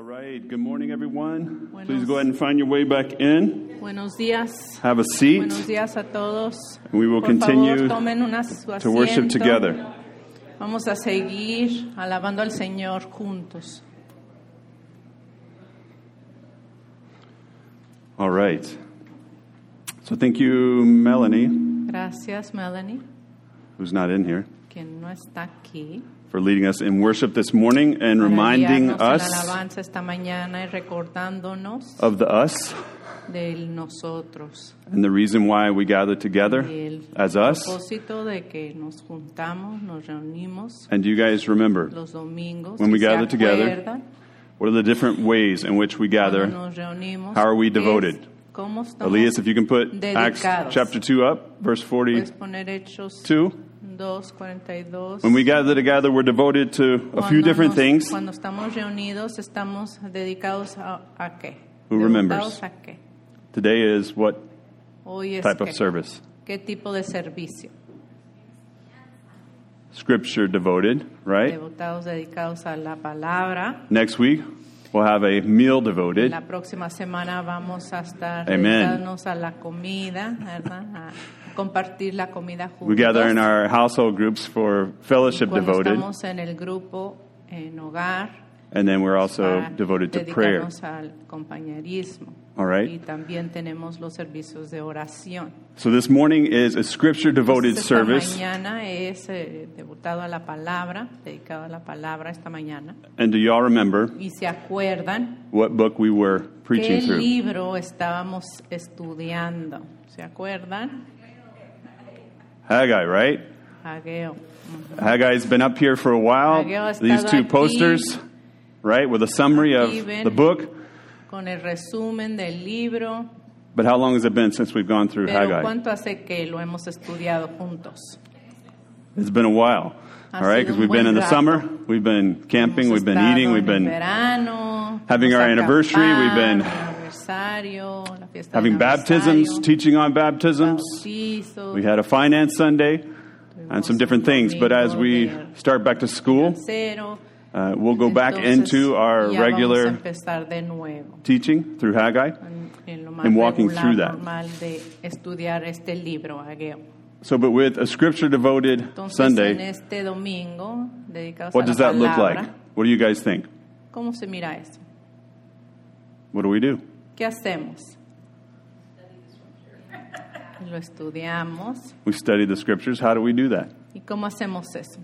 All right, good morning, everyone. Buenos- Please go ahead and find your way back in. Buenos días. Have a seat. Buenos días a todos. We will Por continue favor, tomen una, su to worship together. Vamos a seguir alabando al Señor juntos. All right. So thank you, Melanie, Gracias, Melanie, who's not in here, que no está aquí. for leading us in worship this morning and reminding guiarnos en la us alabanza esta mañana y recordándonos of the us del nosotros. and the reason why we gather together as us. de que nos juntamos, nos reunimos And do you guys remember. When we gather together, what are the different ways in which we gather? How are we devoted? Elias, if you can put Acts chapter 2 up, verse Puedes 42. Poner Hechos 2.42. When we gather together, we're devoted to a few different things. Cuando estamos reunidos, estamos dedicados a, a qué? Who remembers? ¿Devotados a qué? Today is what type of service? ¿Qué tipo de servicio? Scripture devoted, right? Devotados dedicados a la palabra. Next week, we'll have a meal devoted. La próxima semana vamos a estar Amen. a la comida, ¿verdad? Compartir la comida juntos. We gather in our household groups for fellowship Cuando devoted, estamos en el grupo en hogar, and then we're also para devoted to prayer. dedicarnos al compañerismo. All right? Y también tenemos los servicios de oración. So this morning is a scripture devoted esta service. mañana es eh, devotado a la palabra, dedicado a la palabra esta mañana. And do y'all remember Y se acuerdan what book we were qué preaching through? libro estábamos estudiando. ¿Se acuerdan? Haggai, right? Ageo. Mm-hmm. Haggai's been up here for a while. These two aquí. posters, right, with a summary of the book. Con el resumen del libro. But how long has it been since we've gone through Pero Haggai? ¿cuánto hace que lo hemos estudiado juntos? It's been a while. Ha All right, because we've been in the rato. summer, we've been camping, Hemos we've been eating, we've been verano, having our anniversary, we've been acampado, aniversario, la fiesta having baptisms, teaching on baptisms. We had a finance Sunday and some different things. But as we start back to school, uh, we'll go back into our regular vamos a empezar de nuevo teaching through Haggai. and walking through that. normal de estudiar este libro So, but with a scripture devoted Sunday, en este domingo what does that look like? What do you guys think? ¿cómo se mira eso? What do we do? ¿Qué hacemos? Lo estudiamos. We study the scriptures. How do we do that? ¿Y cómo hacemos eso?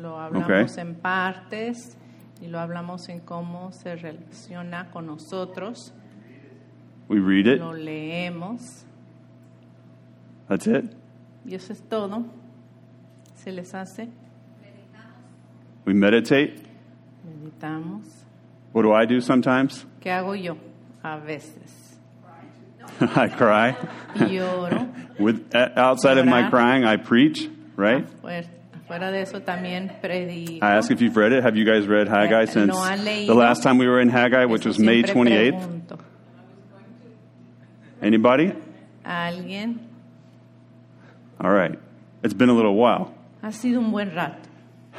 Lo hablamos Okay. en partes y lo hablamos en cómo se relaciona con nosotros. We read it. Lo leemos That's it. y eso es todo. ¿Se les hace? We meditate. Meditamos. What do I do sometimes? ¿Qué hago yo? A veces. I cry. Lloro. With uh, outside of my crying, I preach. Right. De eso también predico. I ask if you've read it. Have you guys read Haggai Eh, since ¿lo han leído? the last time we were in Haggai, which was May 28th? pregunto. Anybody? ¿Alguien? All right. It's been a little while. Ha sido un buen rato.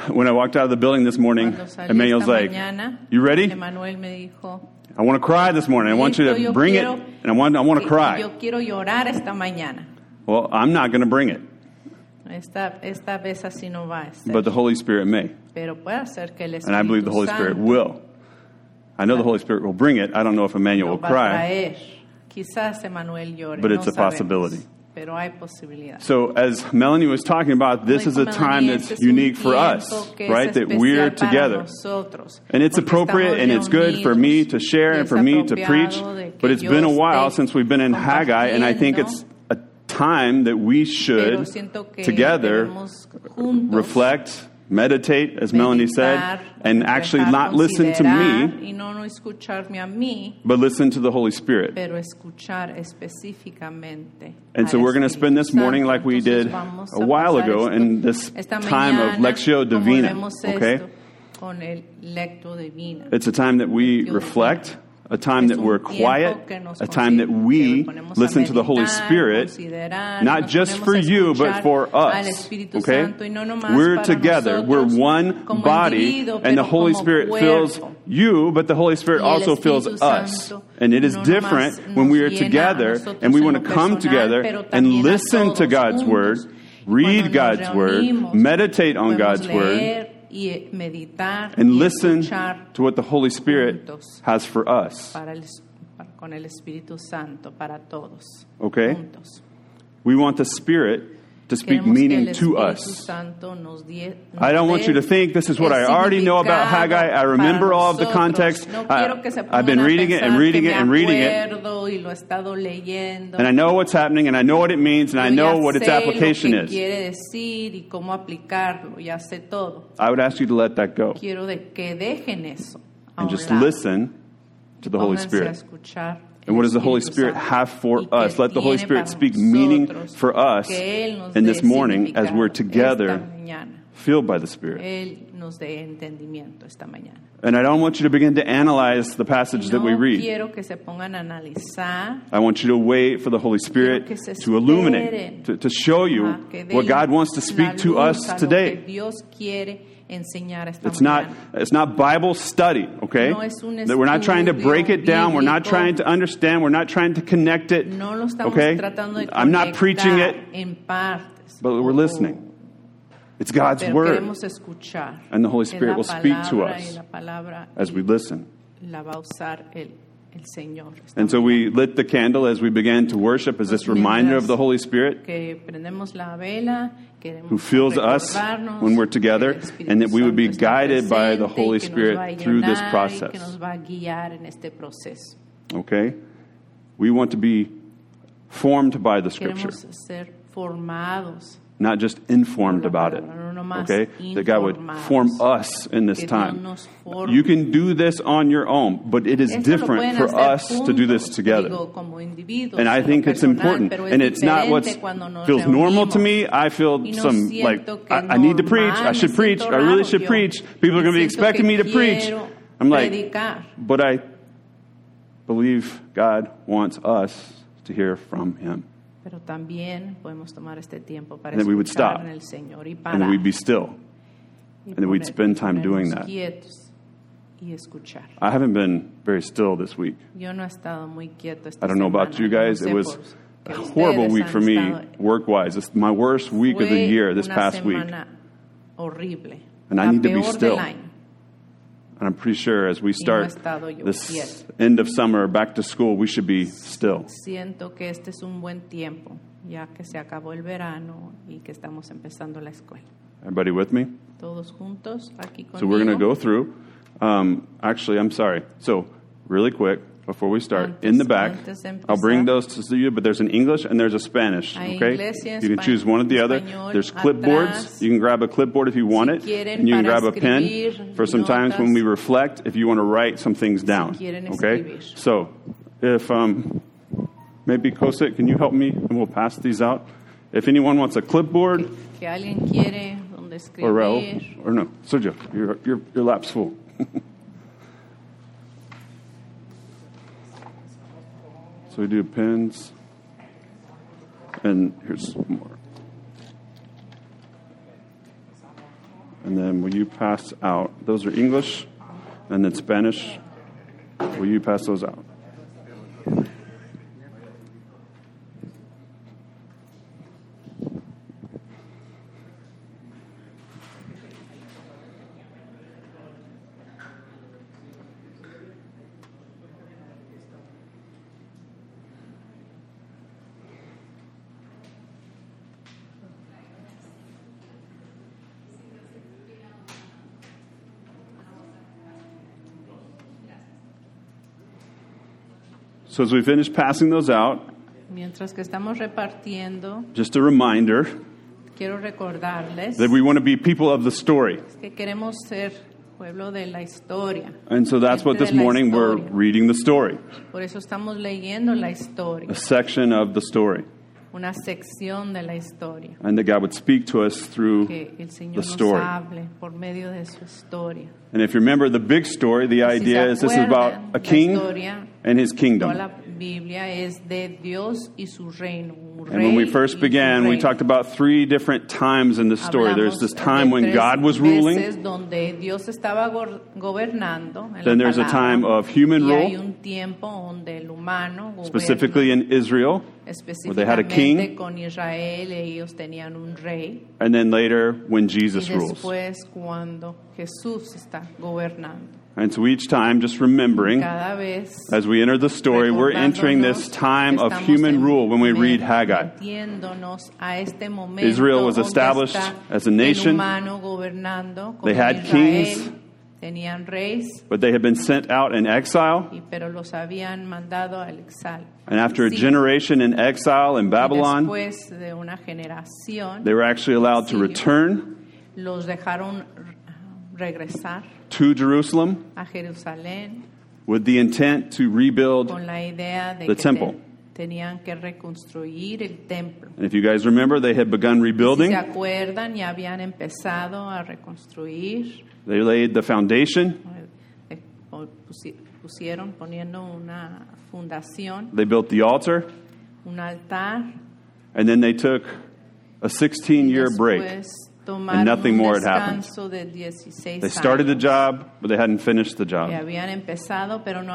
When I walked out of the building this morning, Emmanuel's like, mañana, "You ready? Dijo, I want to cry this morning. I want you to bring it, and I want I want to cry." Yo quiero llorar esta mañana. Well, I'm not going to bring it, Esta, esta vez así no va but the Holy Spirit may, Pero puede ser que el and I believe the Holy Spirit Santo will. I know the Holy Spirit will bring it. I don't know if Emmanuel lo will cry. traer. Quizás llore. But no it's a sabemos, possibility. Pero hay posibilidad. So, as Melanie was talking about, this is a Como time that's este unique for us, tiempo que es right? That we're together. nosotros, And it's appropriate and it's good for me to share and for me to preach, apropiado de que but it's been a while since we've been in Haggai, and I think it's a time that we should together reflect, meditate, as Melanie said, and actually not listen to me, no, mí, but listen to the Holy Spirit. pero escuchar específicamente. And so we're going to spend this morning like we did a while ago esto- in this time of Lectio Divina, okay? esto con el lectio divina. It's a time that we reflect, a time that we're quiet, a time that we que ponemos a listen to the Holy Spirit, not just for you, but for us. Okay? Santo y no nomás We're together. We're one body, and the Holy Spirit fills you, but the Holy Spirit also fills us. And it is different when we are nos llena a together and we want to come together and listen to God's. Word, read God's Word, meditate on God's Word, y meditar and listen to what the Holy Spirit has for us. para el, con el Espíritu Santo para todos. Okay? Juntos. We want the Spirit to speak meaning to us. Santo nos die- nos I don't want you to think this is what I already know about Haggai. I remember all of the context. I- quiero que se I've been reading it and reading it and reading it. acuerdo y lo he estado leyendo. And I know what's happening and I know what it means and I know what its application is. quiere decir y cómo aplicarlo. Ya sé todo. I would ask you to let that go Quiero de que dejen eso. a and just listen to the Holy Spirit. And what does the Holy Spirit have for us? Let the Holy Spirit speak meaning for us in this morning as we're together, filled by the Spirit. Él nos dé entendimiento esta mañana. And I don't want you to begin to analyze the passage that we read. quiero que se pongan a analizar, I want you to wait for the Holy Spirit Quiero que se to illuminate, to, to show you what God wants to speak to us today. Enseñar esta It's not, it's not Bible study, okay? No es un That we're not trying to break it down. We're not trying to understand. We're not trying to connect it. No lo estamos okay? tratando de I'm not preaching it, en partes. but we're oh. listening. It's God's Pero Word. And the Holy Spirit will speak to us y la palabra as we listen. la va a usar el, el Señor. esta And so we lit the candle as we began to worship as this reminder of the Holy Spirit que prendemos la vela, queremos who fills us when we're together, and that we would be guided by the Holy Spirit through this process. Que nos va a guiar en este proceso. Okay? We want to be formed by the Scripture, Queremos ser formados. Not just informed about it. Okay? That God would form us in this time. You can do this on your own, but it is different for us to do this together. digo, como individuos, And I think it's important. And it's not what diferente cuando nos feels normal to me. I feel some like I, I need to preach. I should preach. I really should preach. People are going to be expecting me to preach. I'm like, but I believe God wants us to hear from Him, Pero también podemos tomar este tiempo para And that we would stop. en el Señor y and that we'd be still. y and that we'd spend time doing that. quietos y escuchar. I haven't been very still this week. Yo no he estado muy quieto esta I don't know about you no guys. It was a horrible week for me, work wise. It's my worst week of the year this past week. horrible. And I need to be still. And I'm pretty sure as we start this end of summer back to school, we should be still. Siento que este es un buen tiempo, ya que se acabó el verano y que estamos empezando la escuela. Everybody with me? Todos juntos aquí conmigo. So we're going to go through. Um, actually, I'm sorry. So, really quick, before we start, Antes- in the back, I'll bring those to you, but there's an English and there's a Spanish. Okay? inglés y en You can choose one or the other. There's clipboards. You can grab a clipboard if you want it. And you can grab a pen for some times when we reflect, if you want to write some things down. Okay? So, if um, maybe Kosit, can you help me? And we'll pass these out. If anyone wants a clipboard, Que alguien quiere donde or Raul, or no, Sergio, your, your, your lap's full. so we do pens, and here's more. And then will you pass out? Those are English, and then Spanish. Will you pass those out? So as we finish passing those out, Mientras que estamos repartiendo, just a reminder quiero recordarles that we want to be people of the story. que queremos ser pueblo de la historia. And so that's what this morning we're reading the story, Por eso estamos leyendo la historia, a section of the story. una sección de la historia. and that God would speak to us through Que el Señor the nos story. hable por medio de su historia. And if you remember the big story, the idea se is this is about a king historia, and his kingdom. la Biblia es de Dios y su reino. un And when we first began, we talked about three different times in the story. There's this time when God was ruling, donde Dios estaba go- gobernando. en la then there's a time of human rule, un tiempo donde el humano gobierna, specifically in Israel, where they had a king, específicamente con Israel, ellos tenían un rey. and then later when Jesus rules. Después cuando Jesús está gobernando. And so each time, just remembering, as we enter the story, we're entering this time of human rule when we read Haggai. Israel was established as a nation. humano gobernando como They had kings. But they had been sent out in exile. y, pero los habían mandado al exilio. And after a generation in exile in Babylon, después de una generación, they were actually allowed to return regresar to Jerusalem a Jerusalén with the intent to rebuild. con la idea de The que temple. tenían que reconstruir el templo. And if you guys remember, they had begun Si rebuilding. se acuerdan, ya habían empezado a reconstruir, They laid the foundation. eh, pusieron poniendo una fundación, They built the altar. un altar. And then they took a 16 year break. Tomaron nothing more had happened. They started the job, but they hadn't finished the job. empezado, pero no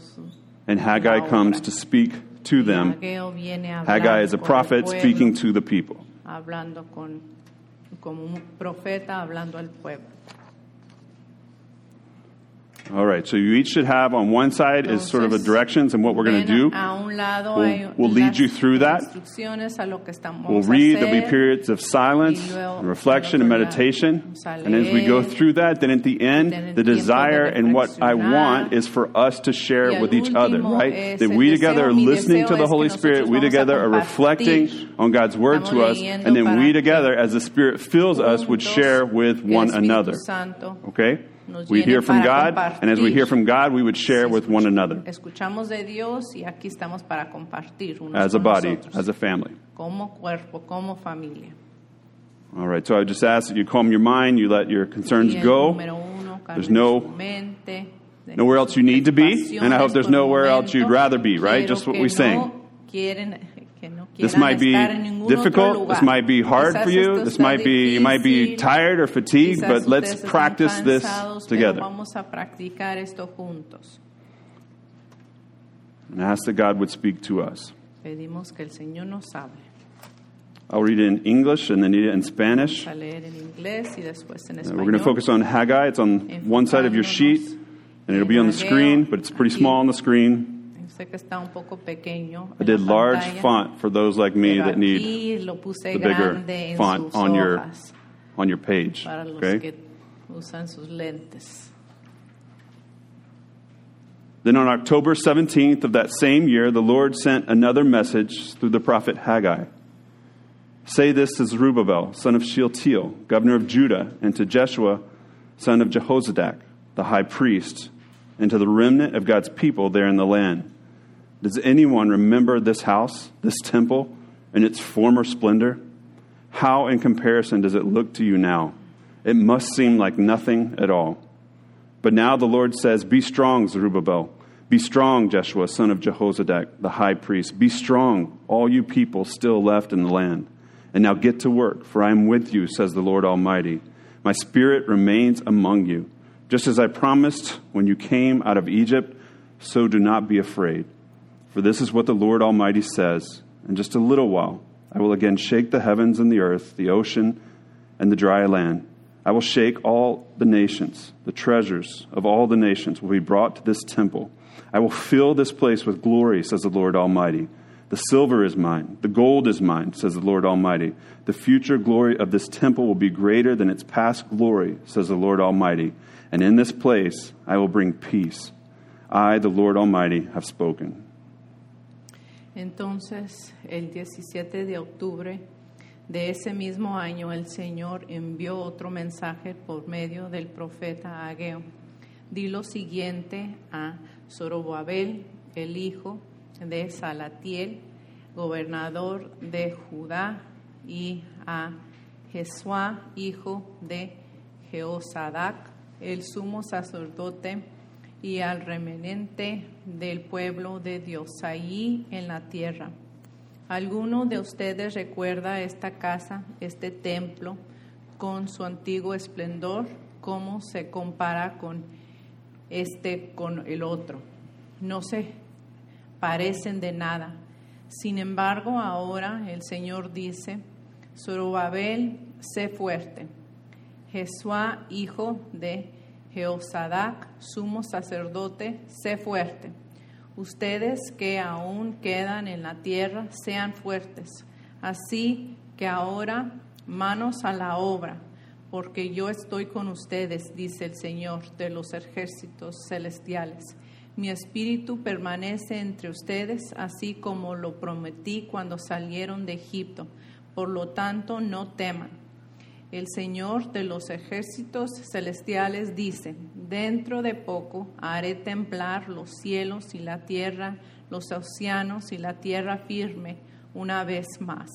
su- And Haggai comes to speak to them. Ageo viene a hablar Haggai is a prophet speaking to the people. hablando con como un profeta hablando al pueblo. All right, so you each should have on one side is sort of a directions and what we're going to do. We'll- we'll lead you through that. a lo que We'll read, there'll be periods of silence luego, and reflection and al otro lado, meditation. a And as we go through that, then at the end, the desire and what I want is for us to share with each other, right? That we together are listening to the Holy Spirit, we together are reflecting on God's word to us, and then we together, as the Spirit fills us, would share with one another. Santo Okay? We hear from God, and as we hear from God, we would share with one another Escuchamos de Dios y aquí estamos para compartir as a body, nosotros, as a family. como cuerpo, como familia. All right, so I just ask that you calm your mind, you let your concerns go. uno, There's no- mente, nowhere else you need to be, and I hope there's nowhere else you'd rather be, right? Just what we sang. Quieren- que no This might be estar en ningún otro difficult. This might be hard Quizás for you. This might be you might be tired or fatigued, quizás but let's practice this together. Vamos a practicar esto juntos. And ask that God would speak to us. Pedimos que el Señor nos hable. I'll read it in English and then read it in Spanish. Vamos a leer en inglés y después en español. We're going to focus on Haggai. It's on one side of your sheet, and it'll be on the screen, but it's pretty small on the screen. Sé que está un poco pequeño. I did large pantalla, font for those like me that need aquí lo puse the bigger font on your on your page. Okay. que usan sus lentes. Then on October 17th of that same year, the Lord sent another message through the prophet Haggai. Say this to Zerubbabel, son of Shealtiel, governor of Judah, and to Jeshua, son of Jehozadak, the high priest, and to the remnant of God's people there in the land. Does anyone remember this house, this temple, and its former splendor? How, in comparison, does it look to you now? It must seem like nothing at all. But now the Lord says, Be strong, Zerubbabel. Be strong, Jeshua, son of Jehozadak, the high priest. Be strong, all you people still left in the land. And now get to work, for I am with you, says the Lord Almighty. My spirit remains among you. Just as I promised when you came out of Egypt, so do not be afraid. For this is what the Lord Almighty says In just a little while, I will again shake the heavens and the earth, the ocean and the dry land. I will shake all the nations. The treasures of all the nations will be brought to this temple. I will fill this place with glory, says the Lord Almighty. The silver is mine, the gold is mine, says the Lord Almighty. The future glory of this temple will be greater than its past glory, says the Lord Almighty. And in this place I will bring peace. I, the Lord Almighty, have spoken. Entonces, el 17 de octubre de ese mismo año, el Señor envió otro mensaje por medio del profeta Ageo. Di lo siguiente a Zorobabel, el hijo de Salatiel, gobernador de Judá, y a Jesuá, hijo de Jehozadak, el sumo sacerdote, y al remanente del pueblo de Dios allí en la tierra. ¿Alguno de ustedes recuerda esta casa, este templo, con su antiguo esplendor? ¿Cómo se compara con este con el otro? No se parecen de nada. Sin embargo, ahora el Señor dice, Zorobabel, sé fuerte. Jesuá, hijo de Jehozadak, sumo sacerdote, sé fuerte. Ustedes que aún quedan en la tierra, sean fuertes. Así que ahora manos a la obra, porque yo estoy con ustedes, dice el Señor de los ejércitos celestiales. Mi espíritu permanece entre ustedes, así como lo prometí cuando salieron de Egipto. Por lo tanto, no teman. El Señor de los ejércitos celestiales dice, dentro de poco haré temblar los cielos y la tierra, los océanos y la tierra firme una vez más.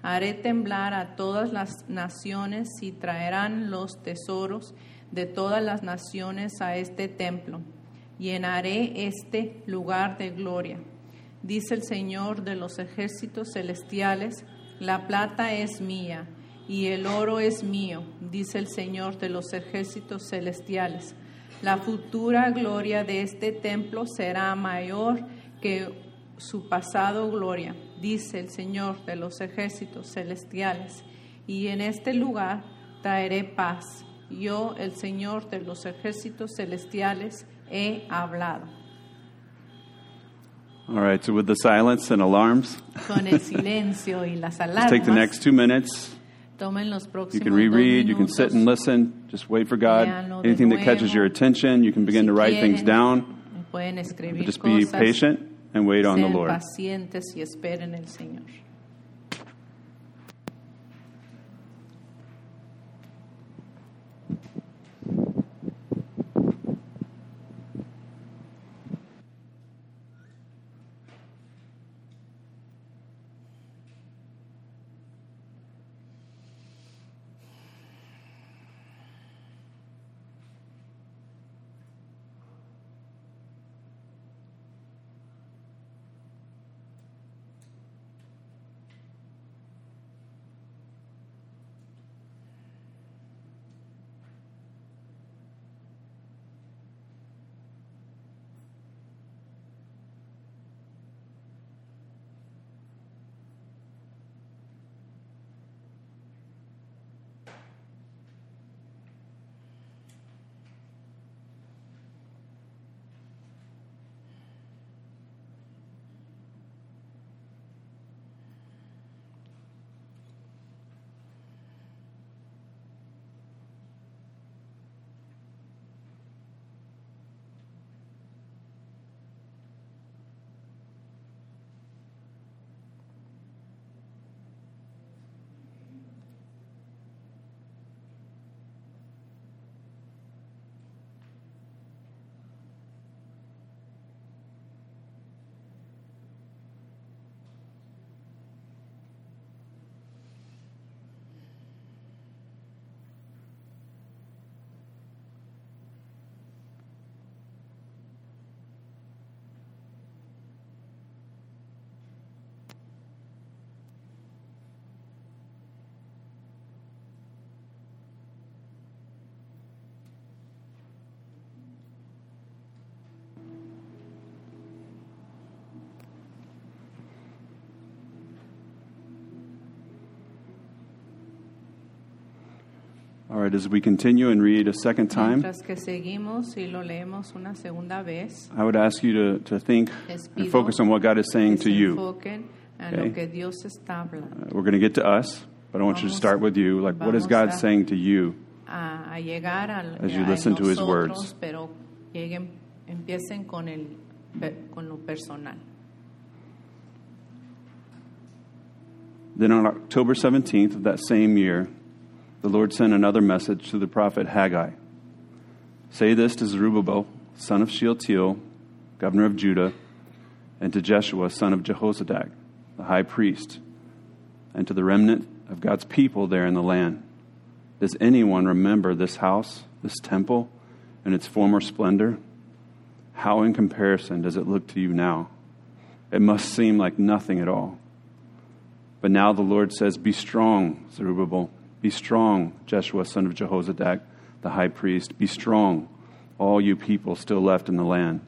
Haré temblar a todas las naciones y traerán los tesoros de todas las naciones a este templo. Llenaré este lugar de gloria. Dice el Señor de los ejércitos celestiales, la plata es mía y el oro es mío, dice el Señor de los ejércitos celestiales. La futura gloria de este templo será mayor que su pasado gloria, dice el Señor de los ejércitos celestiales. Y en este lugar traeré paz. Yo, el Señor de los ejércitos celestiales, he hablado. All right, so with the silence and alarms, Con el silencio y las let's take the alarmas, next two minutes. Tomen los You can reread, you can sit and listen, just wait for God. Anything that catches your attention, you can begin to write things down. Escribir Just be patient and wait on the Lord. All right, as we continue and read a second time, Mientras que seguimos y lo leemos una segunda vez, I would ask you to, to think Les and pido focus on what God is saying que to se you. enfoquen en Okay. lo que Dios está hablando. Uh, We're going to get to us, but I want you to Vamos- start with you. Like, what is vamos God a- saying to you? A, a llegar al, As you a listen to his nosotros, words. pero lleguen, empiecen con, el, pe- con lo personal. Then on October 17th of that same year, the Lord sent another message to the prophet Haggai. Say this to Zerubbabel, son of Shealtiel, governor of Judah, and to Jeshua, son of Jehozadak, the high priest, and to the remnant of God's people there in the land. Does anyone remember this house, this temple, and its former splendor? How, in comparison, does it look to you now? It must seem like nothing at all. But now the Lord says, Be strong, Zerubbabel. Be strong, Jeshua, son of Jehozadak, the high priest. Be strong, all you people still left in the land.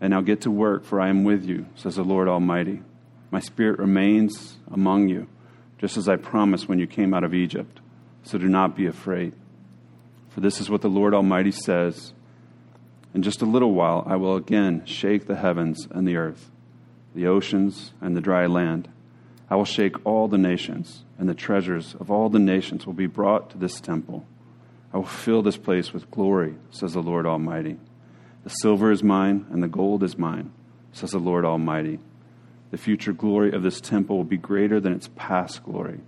And now get to work, for I am with you, says the Lord Almighty. My spirit remains among you, just as I promised when you came out of Egypt. So do not be afraid. For this is what the Lord Almighty says In just a little while, I will again shake the heavens and the earth, the oceans and the dry land. I will shake all the nations, and the treasures of all the nations will be brought to this temple. I will fill this place with glory, says the Lord Almighty. The silver is mine, and the gold is mine, says the Lord Almighty. The future glory of this temple will be greater than its past glory,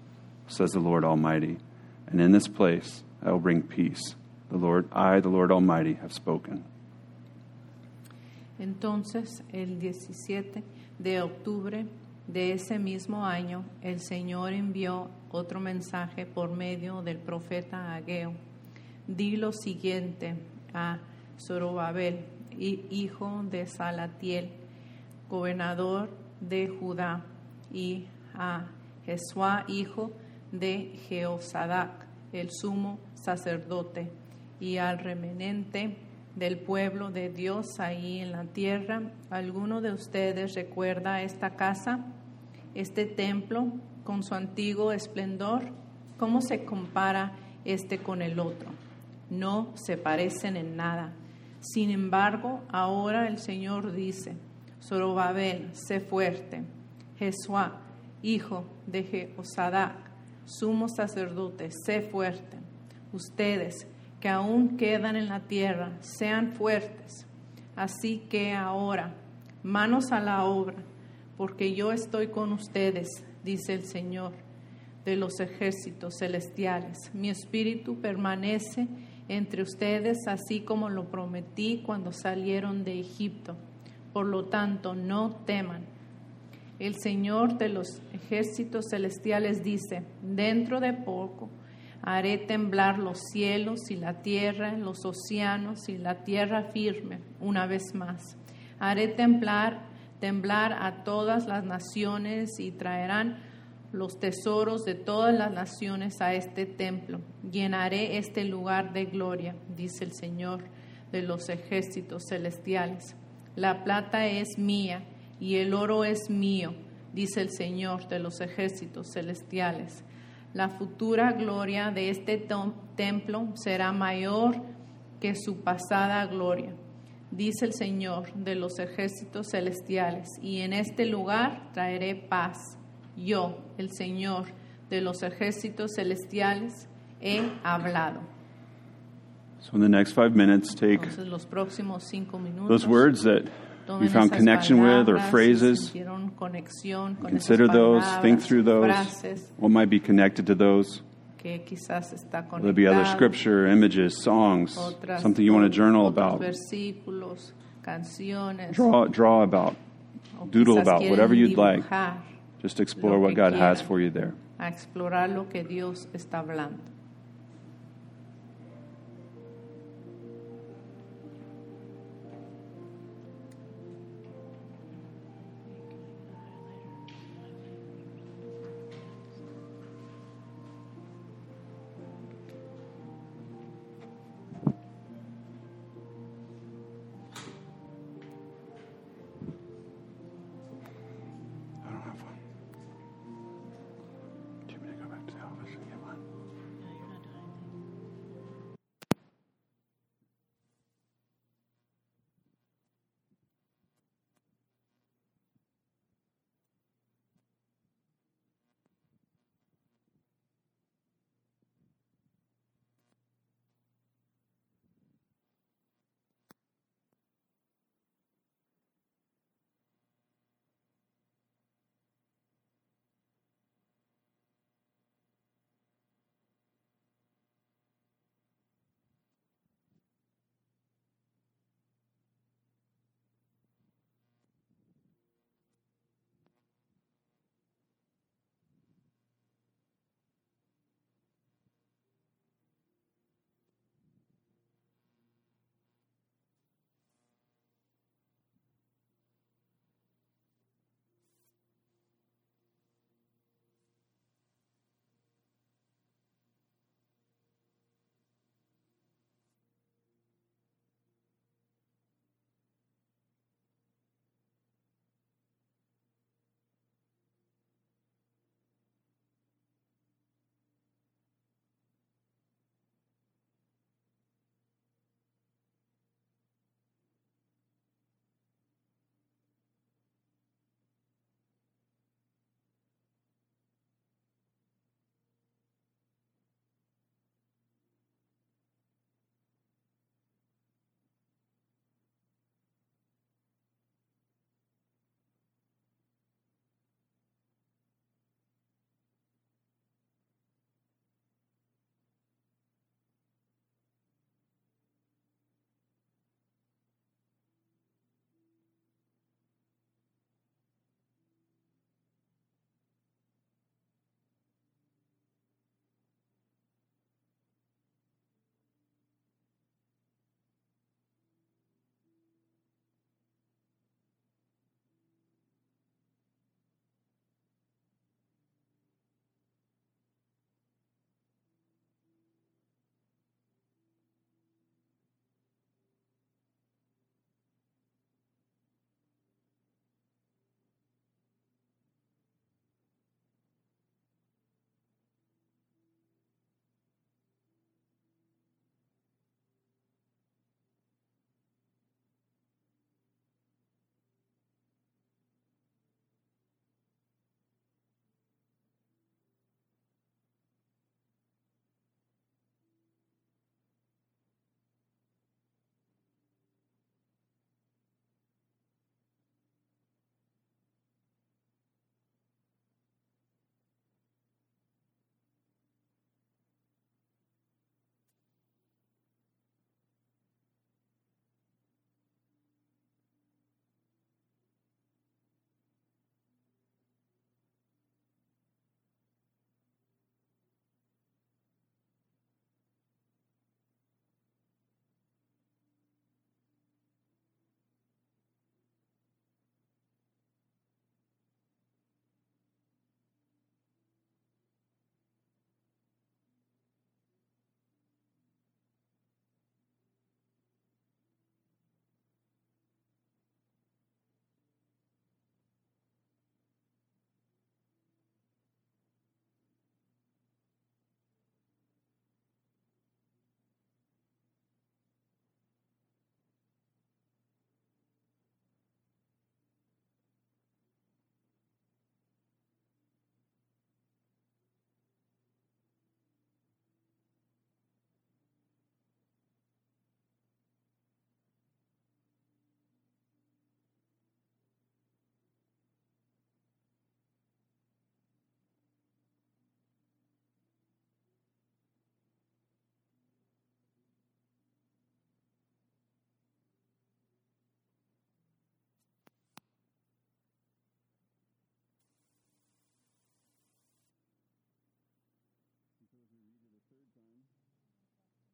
says the Lord Almighty. And in this place I will bring peace. The Lord, I, the Lord Almighty, have spoken. Entonces, el 17 de octubre de ese mismo año, el Señor envió otro mensaje por medio del profeta Ageo. Di lo siguiente a Zorobabel, hijo de Salatiel, gobernador de Judá, y a Jesúa, hijo de Jehozadak, el sumo sacerdote, y al remanente del pueblo de Dios ahí en la tierra. ¿Alguno de ustedes recuerda esta casa? Este templo con su antiguo esplendor? ¿Cómo se compara este con el otro? No se parecen en nada. Sin embargo, ahora el Señor dice, Zorobabel, sé fuerte. Jesuá, hijo de Jehosadac, sumo sacerdote, sé fuerte. Ustedes que aún quedan en la tierra, sean fuertes. Así que ahora, manos a la obra porque yo estoy con ustedes, dice el Señor de los ejércitos celestiales. Mi espíritu permanece entre ustedes, así como lo prometí cuando salieron de Egipto. Por lo tanto, no teman. El Señor de los ejércitos celestiales dice, dentro de poco haré temblar los cielos y la tierra, los océanos y la tierra firme una vez más. Haré temblar temblar a todas las naciones y traerán los tesoros de todas las naciones a este templo. Llenaré este lugar de gloria, dice el Señor de los ejércitos celestiales. La plata es mía y el oro es mío, dice el Señor de los ejércitos celestiales. La futura gloria de este templo será mayor que su pasada gloria dice el Señor de los ejércitos celestiales, y en este lugar traeré paz. Yo, el Señor de los ejércitos celestiales, he hablado. So in the next five minutes, take Entonces, los próximos cinco minutos, those words that you found connection with or phrases, consider those, think through those, frases what might be connected to those. Que quizás está There'll be other scripture, images, songs, otras- something you want to journal about, versículos, canciones, draw, draw about, doodle about, whatever you'd like. Just explore what God has for you there. a explorar lo que Dios está hablando.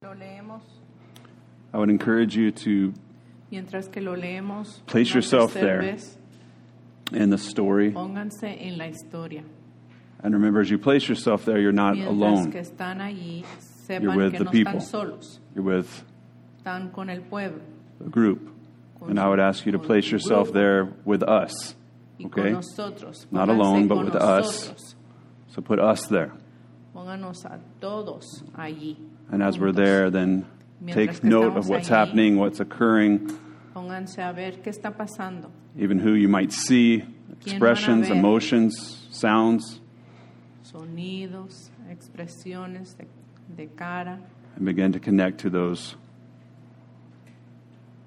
Lo leemos. I would encourage you to, Mientras que lo leemos, Place yourself there. in the story, pónganse en la historia. and remember as you place yourself there, you're not Mientras alone. que están allí, You're sepan with que the no people. están solos, You're with están con el pueblo. a group. And I would ask you to place yourself there with us. y con Okay? nosotros. Not Pónganse alone, but con with us. nosotros. So put us there. Pónganos a todos allí. And as we're there, then take note of what's happening, what's occurring, a ver qué está even who you might see, expressions, emotions, sounds, Sonidos, expresiones de, de cara. and begin to connect to those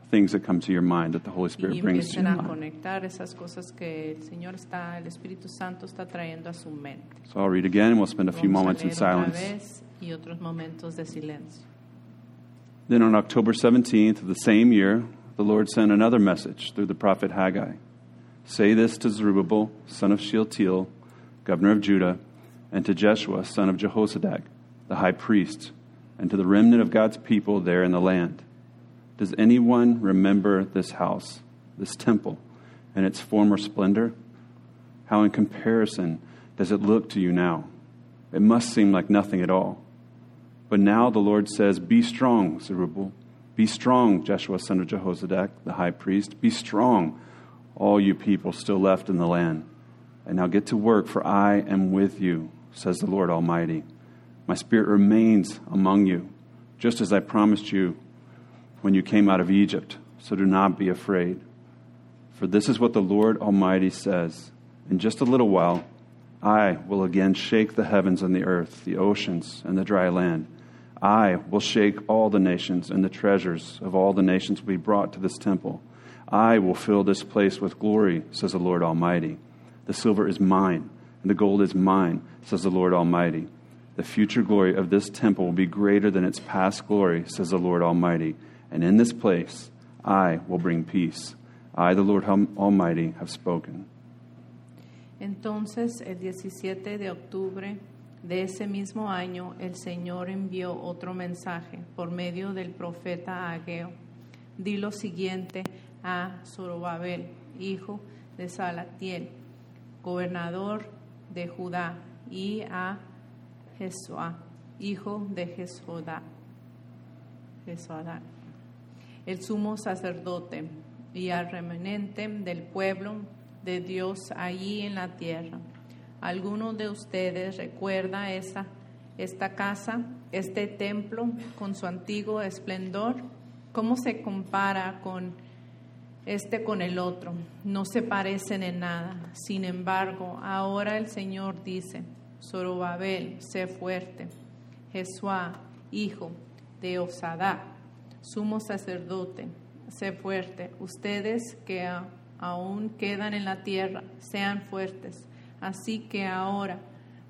things that come to your mind that the Holy Spirit brings to your mind. conectar esas cosas que el Señor está, el Espíritu Santo está trayendo a su mente. So I'll read again and we'll spend a few moments in silence. Y otros momentos de silencio. Then on October 17th of the same year, the Lord sent another message through the prophet Haggai. Say this to Zerubbabel, son of Shealtiel, governor of Judah, and to Jeshua, son of Jehozadak, the high priest, and to the remnant of God's people there in the land. Does anyone remember this house, this temple, and its former splendor? How, in comparison, does it look to you now? It must seem like nothing at all. But now the Lord says, Be strong, Zerubbabel. Be strong, Jeshua, son of Jehozadak, the high priest. Be strong, all you people still left in the land. And now get to work, for I am with you, says the Lord Almighty. My spirit remains among you, just as I promised you when you came out of Egypt. So do not be afraid. For this is what the Lord Almighty says In just a little while, I will again shake the heavens and the earth, the oceans and the dry land. I will shake all the nations, and the treasures of all the nations will be brought to this temple. I will fill this place with glory, says the Lord Almighty. The silver is mine, and the gold is mine, says the Lord Almighty. The future glory of this temple will be greater than its past glory, says the Lord Almighty. And in this place I will bring peace. I, the Lord Almighty, have spoken. Entonces, el 17 de octubre de ese mismo año, el Señor envió otro mensaje por medio del profeta Ageo. Di lo siguiente a Zorobabel, hijo de Salatiel, gobernador de Judá, y a Jesúa, hijo de Jesodá, el sumo sacerdote, y al remanente del pueblo de Dios allí en la tierra. ¿Alguno de ustedes recuerda esa, esta casa, este templo con su antiguo esplendor? ¿Cómo se compara con este con el otro? No se parecen en nada. Sin embargo, ahora el Señor dice, Zorobabel, sé fuerte. Jesuá, hijo de Osadá, sumo sacerdote, sé fuerte. Ustedes que aún quedan en la tierra, sean fuertes. Así que ahora,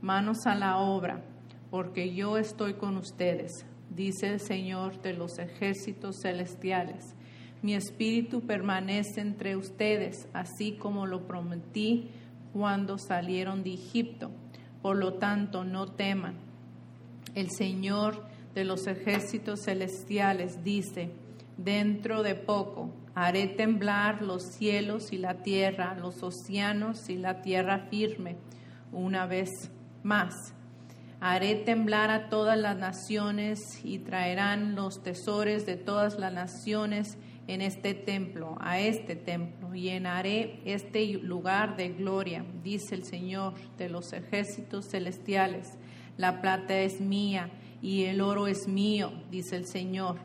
manos a la obra, porque yo estoy con ustedes, dice el Señor de los ejércitos celestiales. Mi espíritu permanece entre ustedes, así como lo prometí cuando salieron de Egipto. Por lo tanto, no teman. El Señor de los ejércitos celestiales dice, dentro de poco haré temblar los cielos y la tierra, los océanos y la tierra firme, una vez más. Haré temblar a todas las naciones y traerán los tesoros de todas las naciones en este templo, a este templo, llenaré este lugar de gloria, dice el Señor de los ejércitos celestiales. La plata es mía y el oro es mío, dice el Señor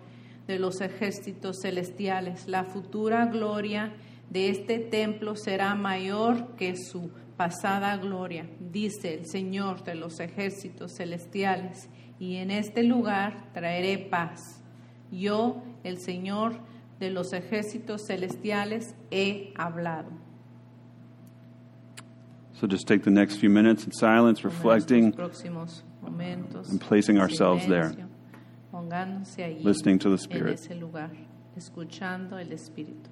de los ejércitos celestiales. La futura gloria de este templo será mayor que su pasada gloria, dice el Señor de los ejércitos celestiales, y en este lugar traeré paz. Yo, el Señor de los ejércitos celestiales, he hablado. So just take the next few minutes in silence, reflecting, and placing ourselves there. Pongándose allí listening to the en Spirit. ese lugar, escuchando el Espíritu.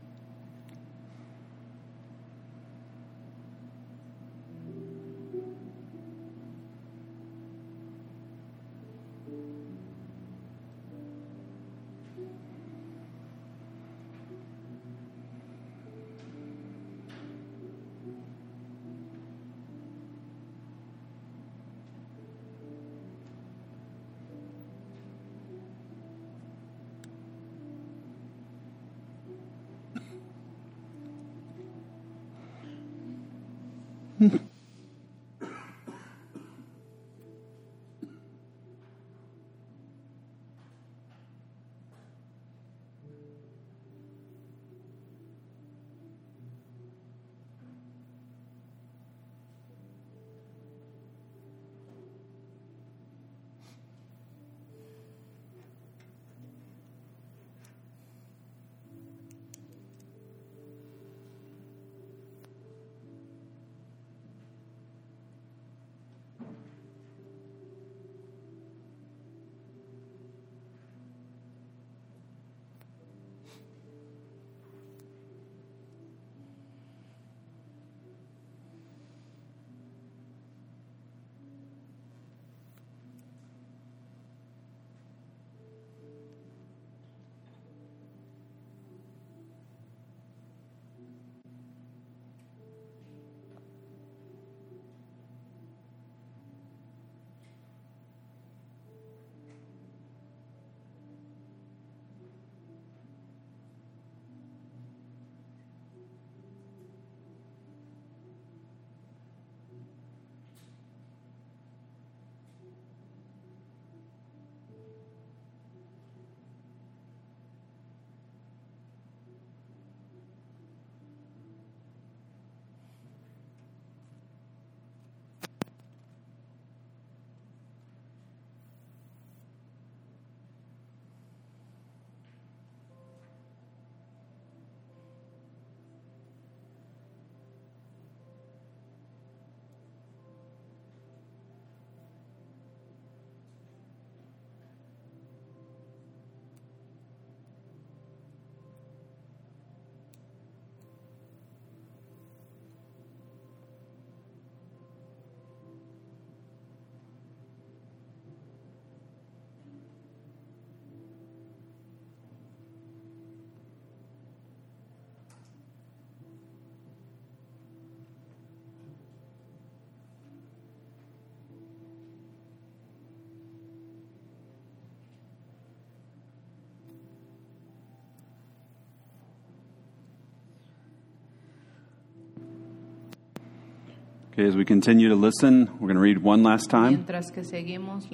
Okay, as we continue to listen, we're going to read one last time, Mientras que seguimos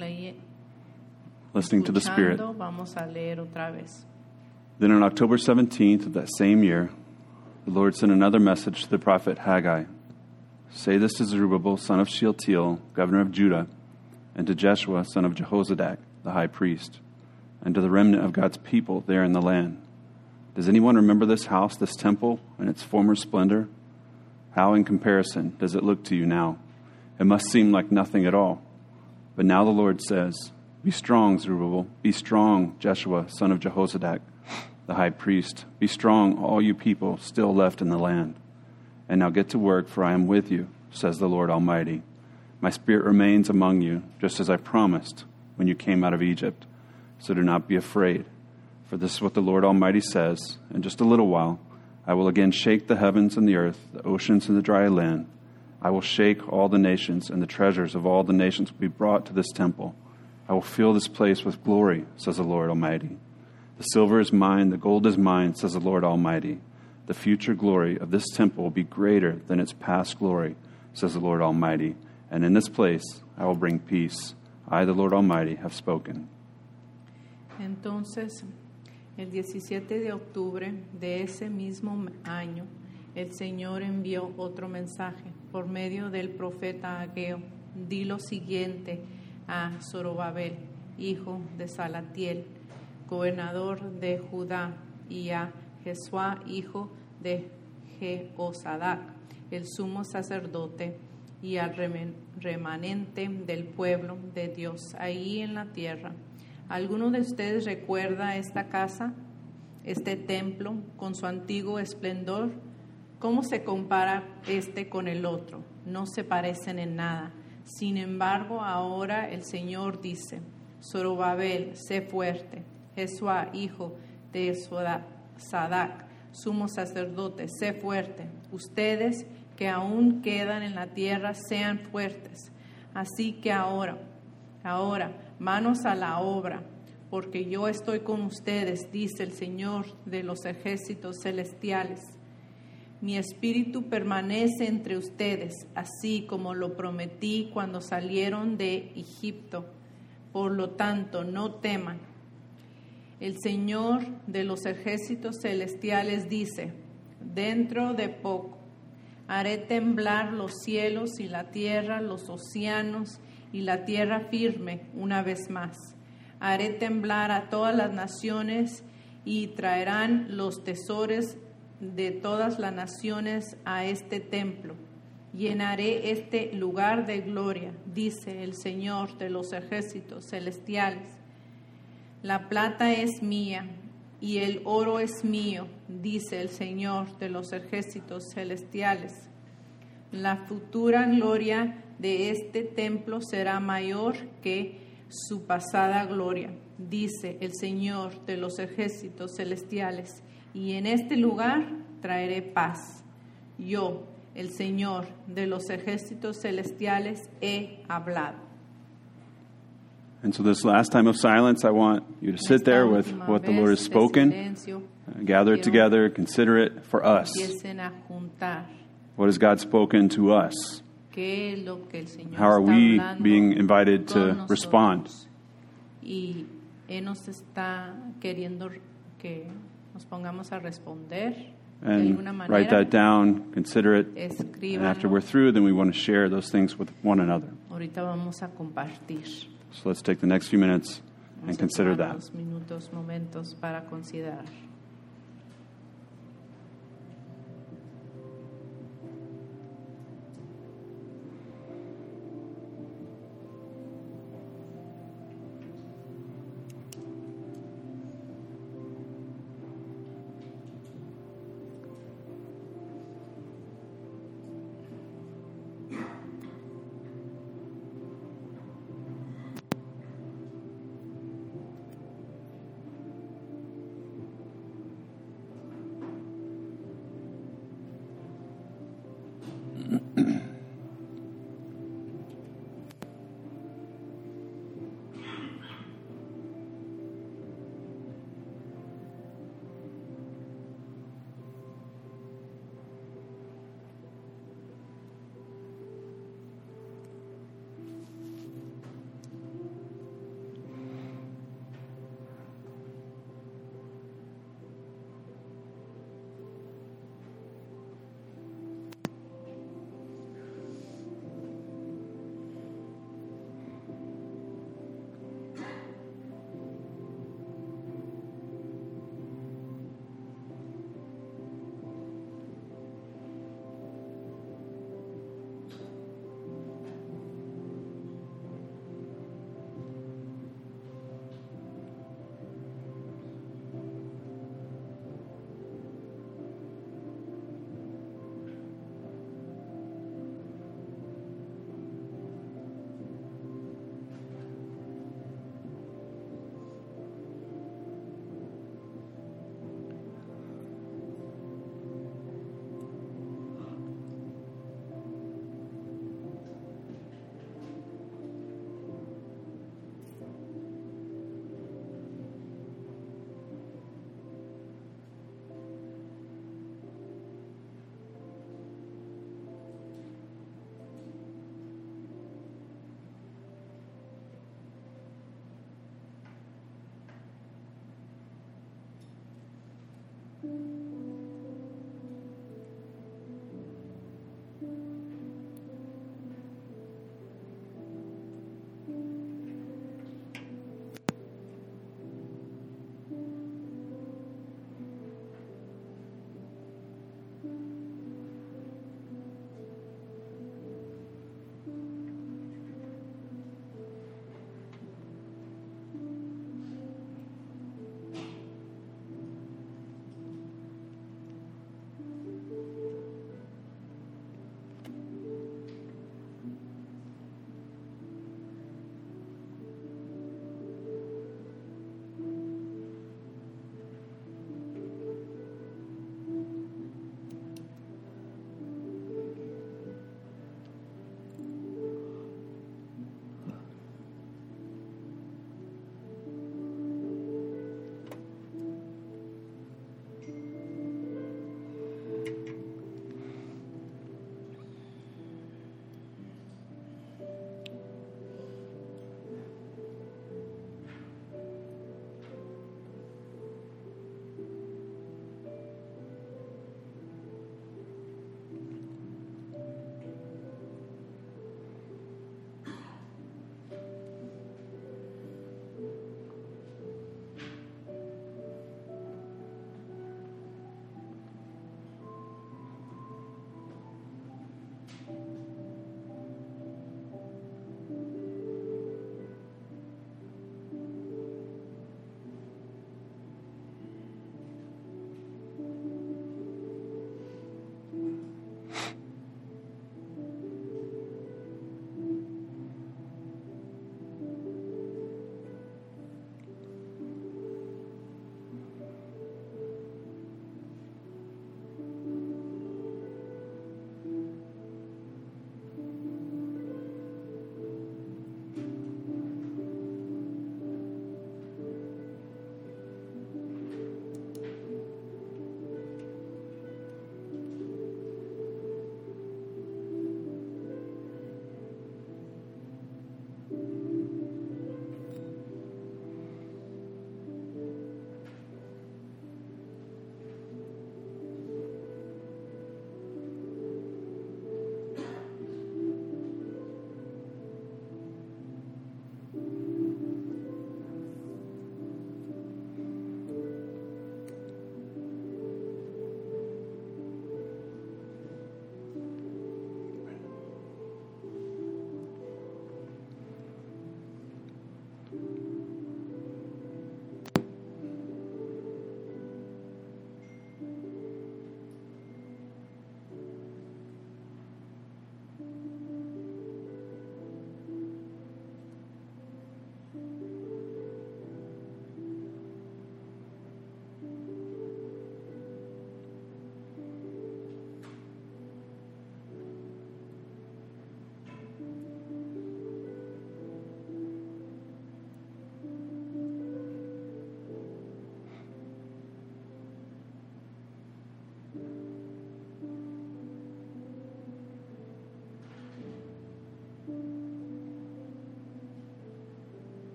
listening to the Spirit. vamos a leer otra vez. Then on October 17th of that same year, the Lord sent another message to the prophet Haggai. Say this to Zerubbabel, son of Shealtiel, governor of Judah, and to Jeshua, son of Jehozadak, the high priest, and to the remnant of God's people there in the land. Does anyone remember this house, this temple, and its former splendor? How, in comparison, does it look to you now? It must seem like nothing at all. But now the Lord says, Be strong, Zerubbabel. Be strong, Jeshua, son of Jehozadak, the high priest. Be strong, all you people still left in the land. And now get to work, for I am with you, says the Lord Almighty. My spirit remains among you, just as I promised when you came out of Egypt. So do not be afraid. For this is what the Lord Almighty says In just a little while, I will again shake the heavens and the earth, the oceans and the dry land. I will shake all the nations, and the treasures of all the nations will be brought to this temple. I will fill this place with glory, says the Lord Almighty. The silver is mine, the gold is mine, says the Lord Almighty. The future glory of this temple will be greater than its past glory, says the Lord Almighty. And in this place I will bring peace. I, the Lord Almighty, have spoken. Entonces, el 17 de octubre de ese mismo año, el Señor envió otro mensaje por medio del profeta Ageo. Di lo siguiente a Zorobabel, hijo de Salatiel, gobernador de Judá, y a Jesuá, hijo de Jehozadak, el sumo sacerdote, y al remanente del pueblo de Dios ahí en la tierra. ¿Alguno de ustedes recuerda esta casa, este templo, con su antiguo esplendor? ¿Cómo se compara este con el otro? No se parecen en nada. Sin embargo, ahora el Señor dice, Zorobabel, sé fuerte. Jesuá, hijo de Sadak, sumo sacerdote, sé fuerte. Ustedes que aún quedan en la tierra, sean fuertes. Así que ahora, ahora, manos a la obra, porque yo estoy con ustedes, dice el Señor de los ejércitos celestiales. Mi espíritu permanece entre ustedes, así como lo prometí cuando salieron de Egipto. Por lo tanto, no teman. El Señor de los ejércitos celestiales dice, dentro de poco haré temblar los cielos y la tierra, los océanos y la tierra firme una vez más. Haré temblar a todas las naciones y traerán los tesoros de todas las naciones a este templo. Llenaré este lugar de gloria, dice el Señor de los ejércitos celestiales. La plata es mía y el oro es mío, dice el Señor de los ejércitos celestiales. La futura gloria de este templo será mayor que su pasada gloria, dice el Señor de los ejércitos celestiales. Y en este lugar traeré paz. Yo, el Señor de los ejércitos celestiales, he hablado. And so, this last time of silence, I want you to sit there with what the Lord has spoken, uh, gather it together, consider it for us. What has God spoken to us? Qué es lo que el Señor How are we being invited to respond? Y Él nos está queriendo que nos pongamos a responder de alguna And write that down, consider it, and after we're through, then we want to share those things with one another. Ahorita vamos a compartir. So let's take the next few minutes and consider that.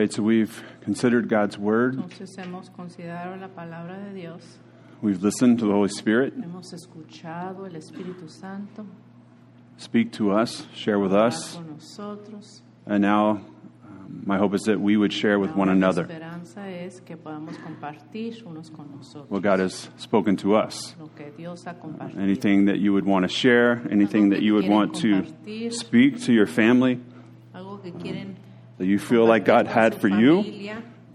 Right, so we've considered God's Word. Entonces hemos considerado la palabra de Dios, We've listened to the Holy Spirit hemos escuchado el Espíritu Santo speak to us, share with us. con nosotros. And now, um, my hope is that we would share with one Ahora la another esperanza es que podamos compartir unos con nosotros what God has spoken to us. lo que Dios ha compartido. Anything that you would want to share, anything that you would want to speak to your family, Algo que quieren that you feel like God had for you,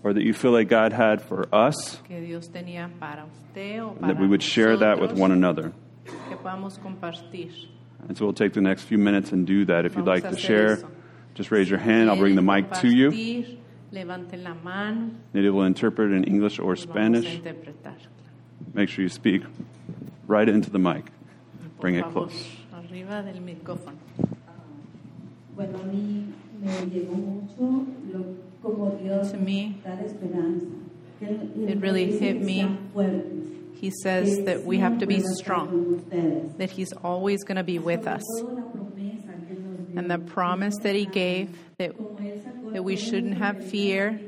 or that you feel like God had for us, que Dios tenía para usted o para that we would share that with one another. que. And so we'll take the next few minutes and do that. If you'd like to share, eso. just raise your hand. I'll bring the mic to you. Compartir, Levanten la mano. Maybe we'll interpret in English or y vamos a Spanish. Make sure you speak right into the mic. Bring it close. Arriba del micrófono. Bueno, a mí me llegó mucho lo, como Dios To me, da de esperanza. Que él- él it really hit me. He says that we have to be siempre va a estar strong, that He's always going to be with us. todo la promesa and the promise that He gave that, como Él sacó that we shouldn't have fear,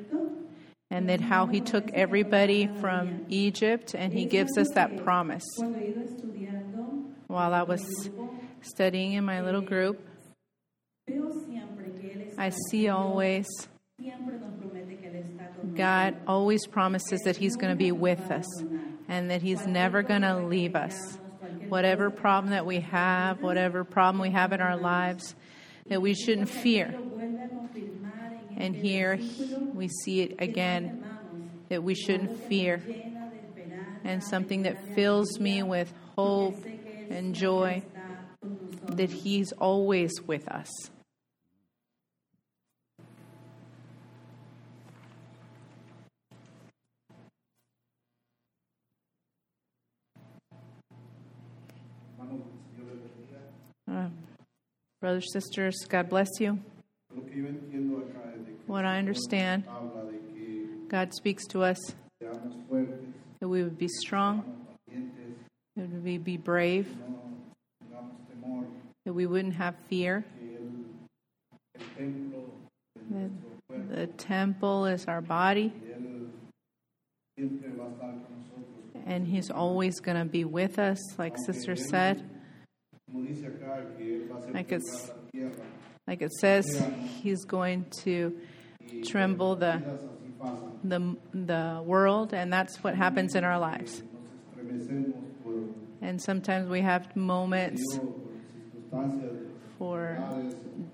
and that how He took everybody from Egypt, and He gives us that promise. cuando he ido estudiando, While I was studying in my little eh, group, veo siempre que Él está I see always God always promises that He's going to be with us and that He's never going to leave us. Whatever problem that we have, whatever problem we have in our lives, that we shouldn't fear. And here we see it again that we shouldn't fear. And something that fills me with hope and joy that He's always with us. Uh, brothers, sisters, God bless you. What I understand, God speaks to us that we would be strong, that we would be brave, that we wouldn't have fear. The temple is our body, and He's always going to be with us, like Sister said. Como dice acá, que Él va a hacer Like it's- Like it says, He's going to tremble the, the, the world, and that's what happens in our lives. And sometimes we have moments for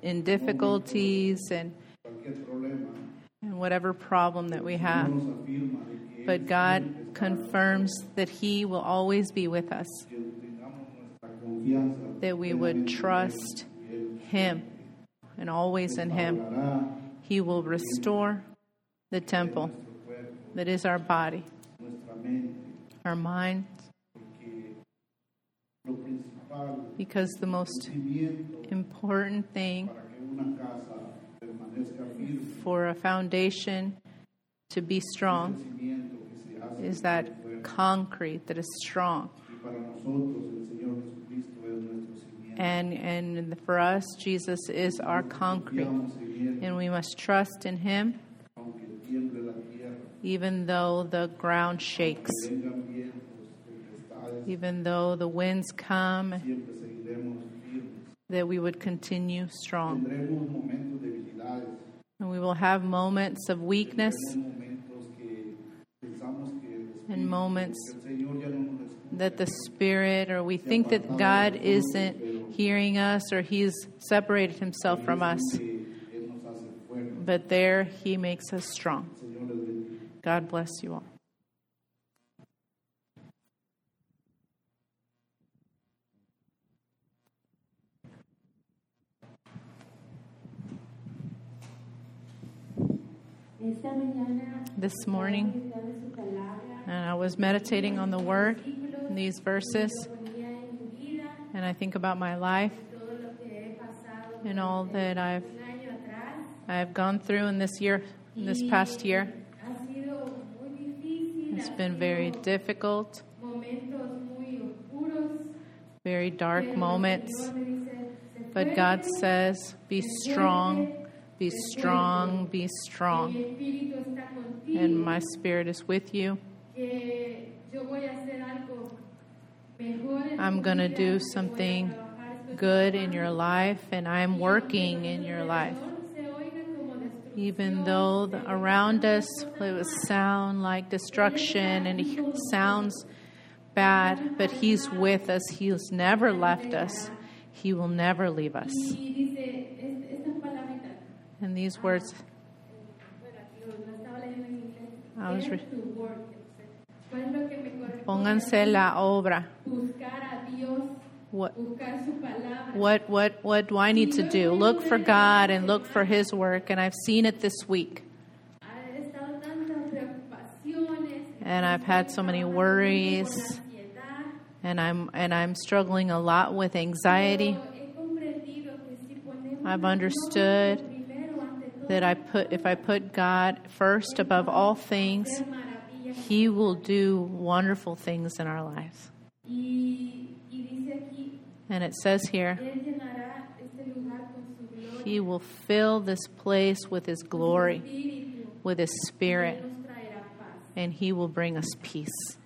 in difficulties and, and whatever problem that we have. But God confirms that He will always be with us, that we would trust Him and always in Him. He will restore the temple that is our body, our mind, because the most important thing for a foundation to be strong is that concrete that is strong. Y para nosotros el Señor Jesucristo es nuestro cimiento. And, and for us, Jesus is our concrete. And we must trust in Him even though the ground shakes, even though the winds come, that we would continue strong. And we will have moments of weakness and moments that the Spirit, or we think that God isn't hearing us or He's separated Himself from us. But there He makes us strong. God bless you all. This morning, and I was meditating on the Word, in these verses, and I think about my life and all that I've. I've gone through in this year, in this past year. It's been very difficult, very dark moments. Señor me dice, "Sé But God says, Be strong, be strong, be strong. And my spirit is with you. que yo voy a hacer algo mejor en I'm going to do something good in your life, and I'm working in your life. Even though the, around us it would sound like destruction and it sounds bad, but He's with us. He's never left us. He will never leave us. And these words. I was re-. ¿Cuál es lo que me corresponde? pónganse la obra. Buscar a Dios, What, buscar su palabra. what, what, what do I need to do? Look for God and look for His work, and I've seen it this week. Ha estado tantas preocupaciones, And I've had so many worries, and I'm, and I'm struggling a lot with anxiety. Pero he comprendido que si ponemos I've understood Dios primero ante todo, that I put if I put God first above all things. He will do wonderful things in our lives. Y, y dice aquí, And it says here, Él llenará este lugar con su He will fill this place with His glory, with His Spirit, nos traerá paz. and He will bring us peace.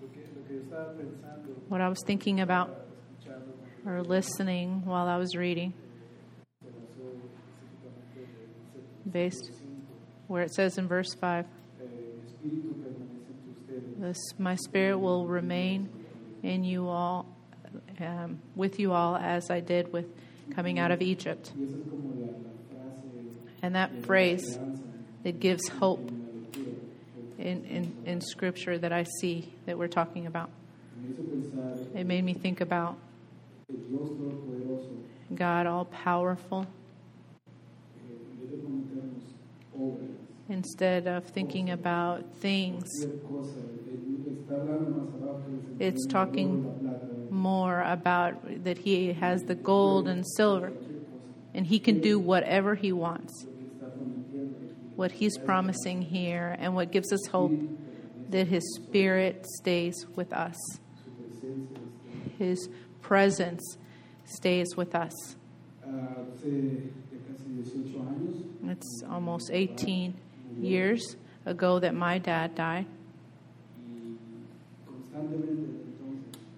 Lo que, lo que yo estaba pensando, What I was thinking about escuchando, or listening while I was reading, based where it says in verse 5 el espíritu permanece entre ustedes. this, My Spirit will remain in you all, um, with you all, as I did with coming out of Egypt. And that phrase, it gives hope in, in, in Scripture that I see that we're talking about. It made me think about God all powerful instead of thinking about things, It's talking more about that He has the gold and silver, and He can do whatever He wants. What He's promising here, and what gives us hope that His Spirit stays with us. His presence stays with us. Hace ya casi 18 años, It's almost 18 years ago that my dad died,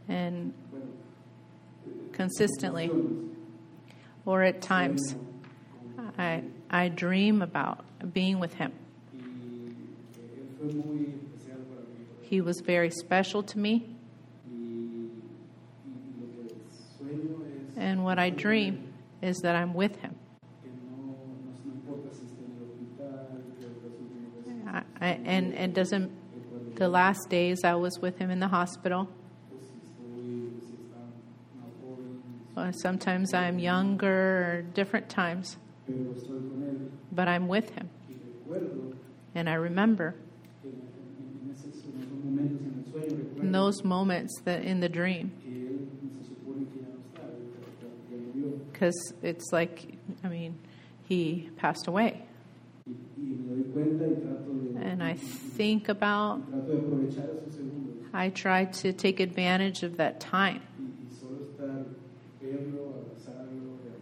and consistently, or at times, I, I dream about being with him. He was very special to me, and what I dream is that I'm with him. I, and it doesn't, the last days I was with him in the hospital. Or sometimes I'm younger, or different times, but I'm with him. And I remember in those moments that in the dream, que él se supone que ya no está, ya, ya murió because it's like, I mean, he passed away. And I think about, I try to take advantage of that time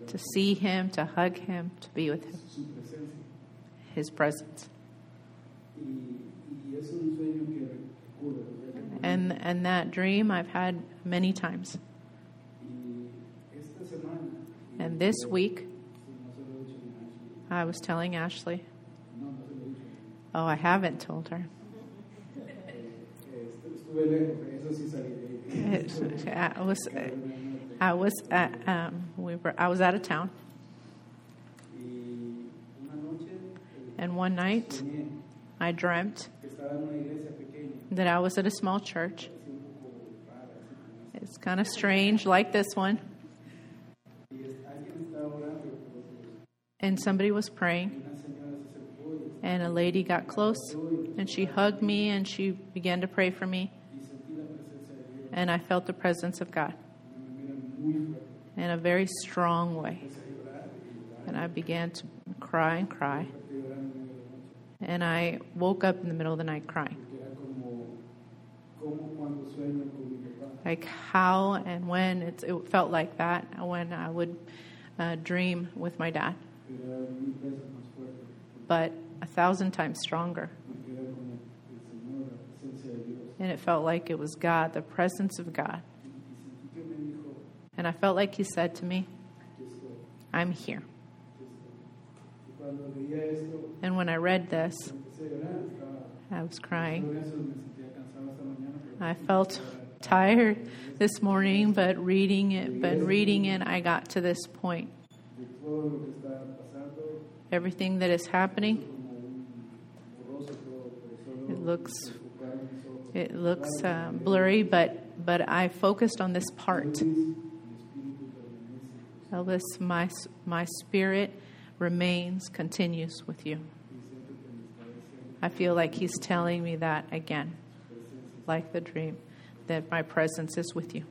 to see him, to hug him, to be with him, his presence. And, and that dream I've had many times. y esta semana y And this week. I was telling Ashley, oh, I haven't told her. Salí I was, I was, um, we were, I was out of town, and one night I dreamt that I was at a small church. It's kind of strange, like this one, and somebody was praying, and a lady got close, and she hugged me, and she began to pray for me, and I felt the presence of God in a very strong way. And I began to cry and cry, and I woke up in the middle of the night crying. like how and when it's, it felt like that when I would uh, dream with my dad, but a thousand times stronger. And it felt like it was God, the presence of God. And I felt like He said to me, I'm here. And when I read this, I was crying. I felt tired this morning, but reading it, but reading it, I got to this point. De todo lo que está pasando, Everything that is happening, It looks- it looks um, blurry, but but I focused on this part. Elvis, my, my spirit remains, continues with you. I feel like he's telling me that again, like the dream, that my presence is with you.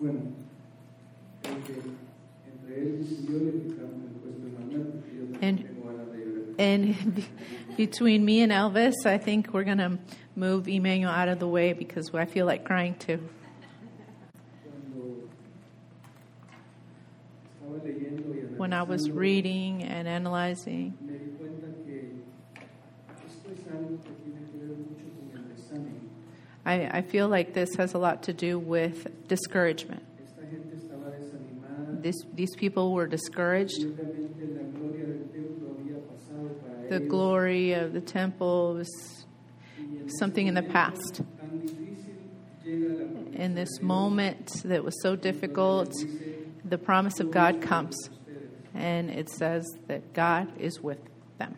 Bueno, entre él y yo le quitamos el puesto de Manuel, porque ellos And and between me and Elvis, I think we're going to move Emmanuel out of the way because I feel like crying too. Cuando estaba leyendo y When I was reading and analyzing, me di cuenta que esto es algo que tiene que ver mucho con el desánimo. I, I feel like this has a lot to do with discouragement. Esta gente estaba desanimada This, these people were discouraged. y obviamente la gloria del templo había pasado para The glory of the temple was Y en ese something in the past. tan difícil llega la promesa In this moment that was so difficult, the promise of God comes, and it says that God is with them.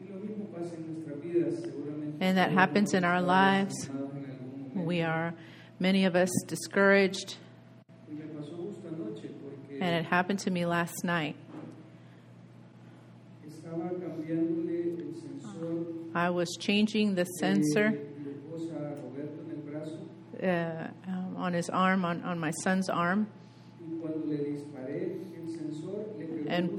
Y lo mismo pasa en nuestras vidas, seguramente. And that happens in our lives. We are, many of us, discouraged, and it happened to me last night. I was changing the sensor uh, um, on his arm, on, on my son's arm, And-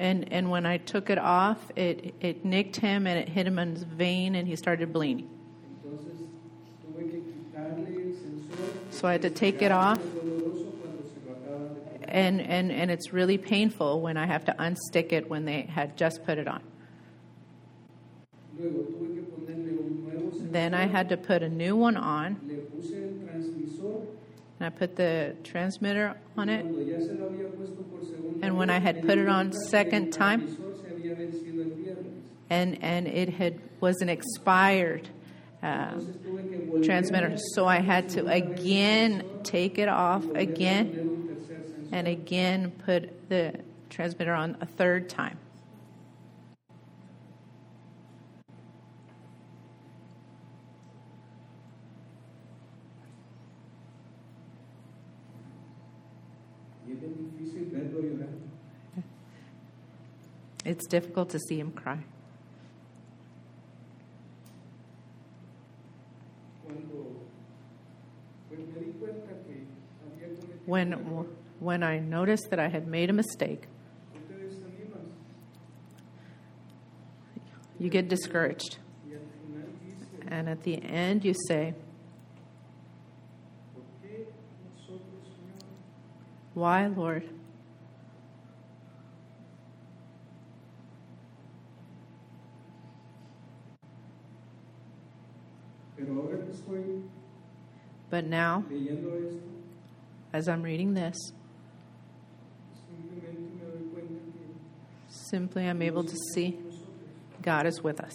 and, and when I took it off, it, it nicked him and it hit him in his vein, and he started bleeding. Entonces tuve que quitarle el sensor. So I had to take it off. And, and, and it's really painful when I have to unstick it when they had just put it on. Then I had to put a new one on, and I put the transmitter on it. And when I had put it on second time-. And, and it had wasn't expired uh, transmitter. So I had to again take it off again and again put the transmitter on a third time. It's difficult to see him cry. Cuando pues me di cuenta que había cometido un When, when I noticed that I had made a mistake, tú te desanimas you get discouraged. y al final dices, And at the end, you say, ¿por qué nosotros, Señor? Why, Lord? Pero ahora que estoy But now, as I'm reading this, simply I'm able to see God is with us,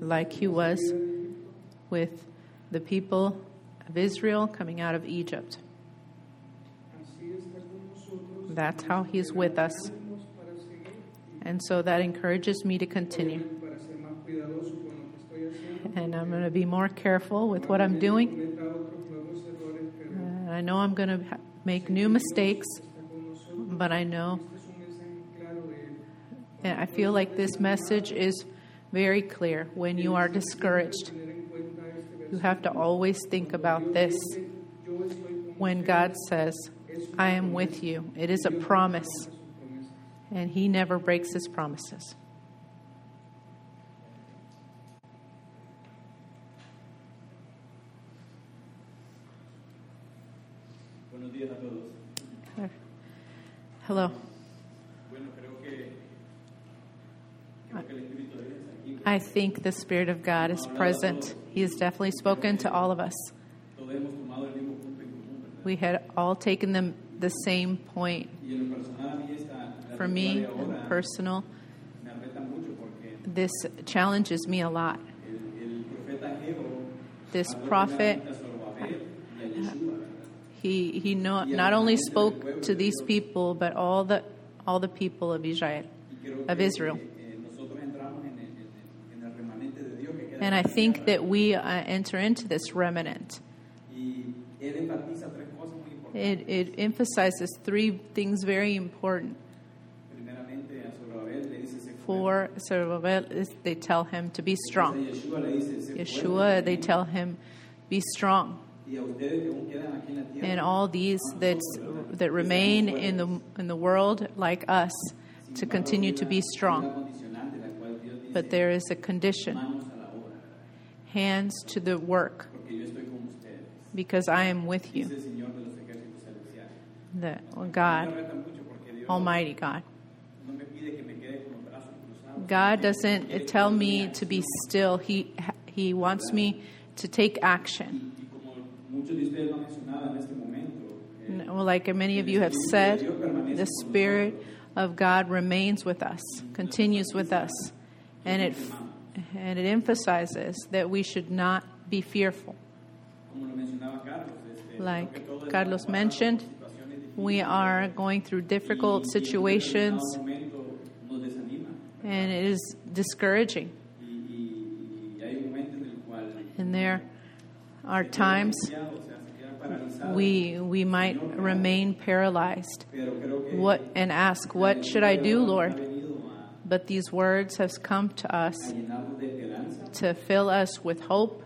like He was with the people of Israel coming out of Egypt. That's how He's with us. And so that encourages me to continue. And I'm going to be more careful with what I'm doing. Uh, I know I'm going to ha- make new mistakes, but I know I feel like this message is very clear. When you are discouraged, you have to always think about this. When God says, I am with you, it is a promise, and He never breaks His promises. Buenos días a todos. Hello. Bueno, creo que, creo que el Espíritu de Dios está Ah. aquí. I think the Spirit of God is present. He has definitely spoken to all of us. Todos hemos tomado el mismo punto en común, ¿verdad? We had all taken them the same point. Y en lo personal, a mí esta la For me, personal, me afecta mucho porque this challenges me a lot. el, el profeta Ageo This prophet, primeramente a Zorobabel y a Yeshua, ¿verdad? He, he no, not only spoke to these people, but all the, all the people of Israel. Of Israel. And I think that we uh, enter into this remnant. Y él enfatiza tres cosas muy importantes. It, it emphasizes three things very important. Primeramente a Zorobabel le dice, "Sé fuerte". For Zerubbabel, they tell him to be strong. Yeshua le dice, "Sé fuerte". Yeshua, they tell him, be strong. And all these that, that remain in the, in the world like us to continue to be strong. But there is a condition hands to the work, because I am with you, the God, Almighty God. God doesn't tell me to be still. He, he wants me to take action. Well, like many of you have said, the Spirit of God remains with us, continues with us, and it, and it emphasizes that we should not be fearful. como lo mencionaba Carlos, este, Like creo que todos Carlos mentioned, por situaciones difíciles We are going through difficult situations, en determinado momento nos desanima. and it is discouraging. And there are times we, we might remain paralyzed what, and ask, What should I do, Lord? But these words have come to us to fill us with hope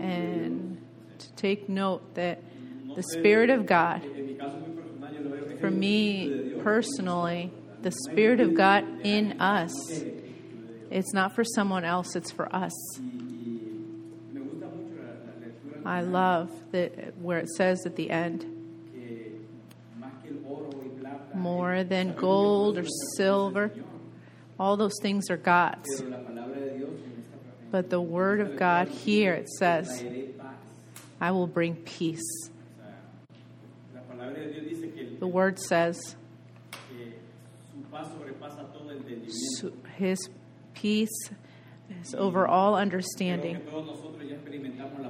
and to take note that the Spirit of God, for me personally, the Spirit of God in us, it's not for someone else, it's for us. I love that where it says at the end, more than gold or silver, all those things are God's. But the Word of God here, it says. I will bring peace. The Word says, que su paz sobrepasa todo entendimiento. "Su- His peace is over all understanding.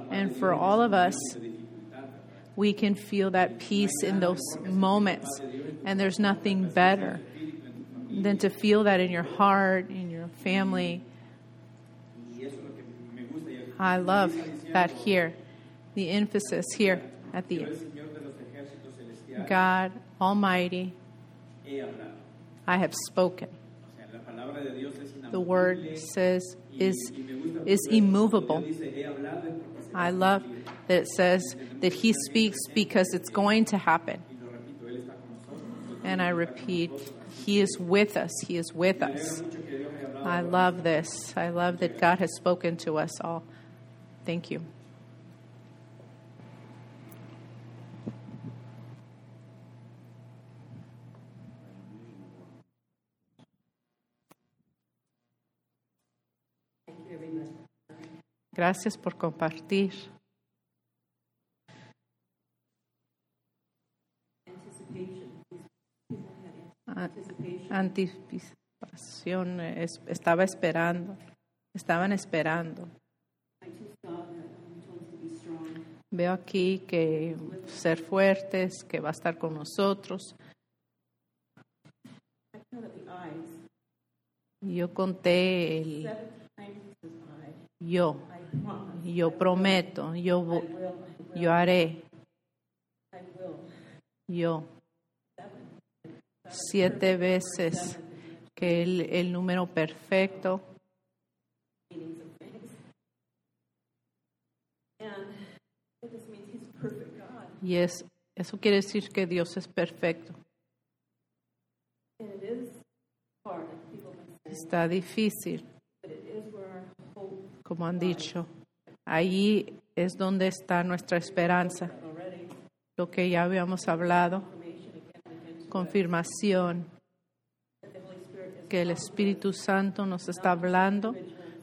And for all of us. We can feel that peace in those moments. And there's nothing better than to feel that in your heart, in your family. I love that here. The emphasis here at the end. God Almighty. I have spoken. O sea, la palabra de Dios es The word says is is immovable. Dios dice, "He hablado es porque se I love that it says that He speaks because it's going to happen. And I repeat, He is with us. He is with us. I love this. I love that God has spoken to us all. Thank you. Gracias por compartir. Anticipation. People had Ah, anticipation. Anticipación. es- estaba esperando. Estaban esperando. I just saw that um, told us to be strong. Veo aquí que ser fuertes, que va a estar con nosotros. I counted the eyes. Y Yo conté el Seven times it says I. yo. I promise. Yo prometo. Yo, I vo- will. I will. yo haré. I will. Yo. Seven. Siete veces que el, el número perfecto. Meanings of things. And what this means, He's a perfect God. Y es, eso quiere decir que Dios es perfecto. And it is hard, people can say, Está difícil, como han dicho. Ahí es donde está nuestra esperanza. Lo que ya habíamos hablado, confirmación que el Espíritu Santo nos está hablando,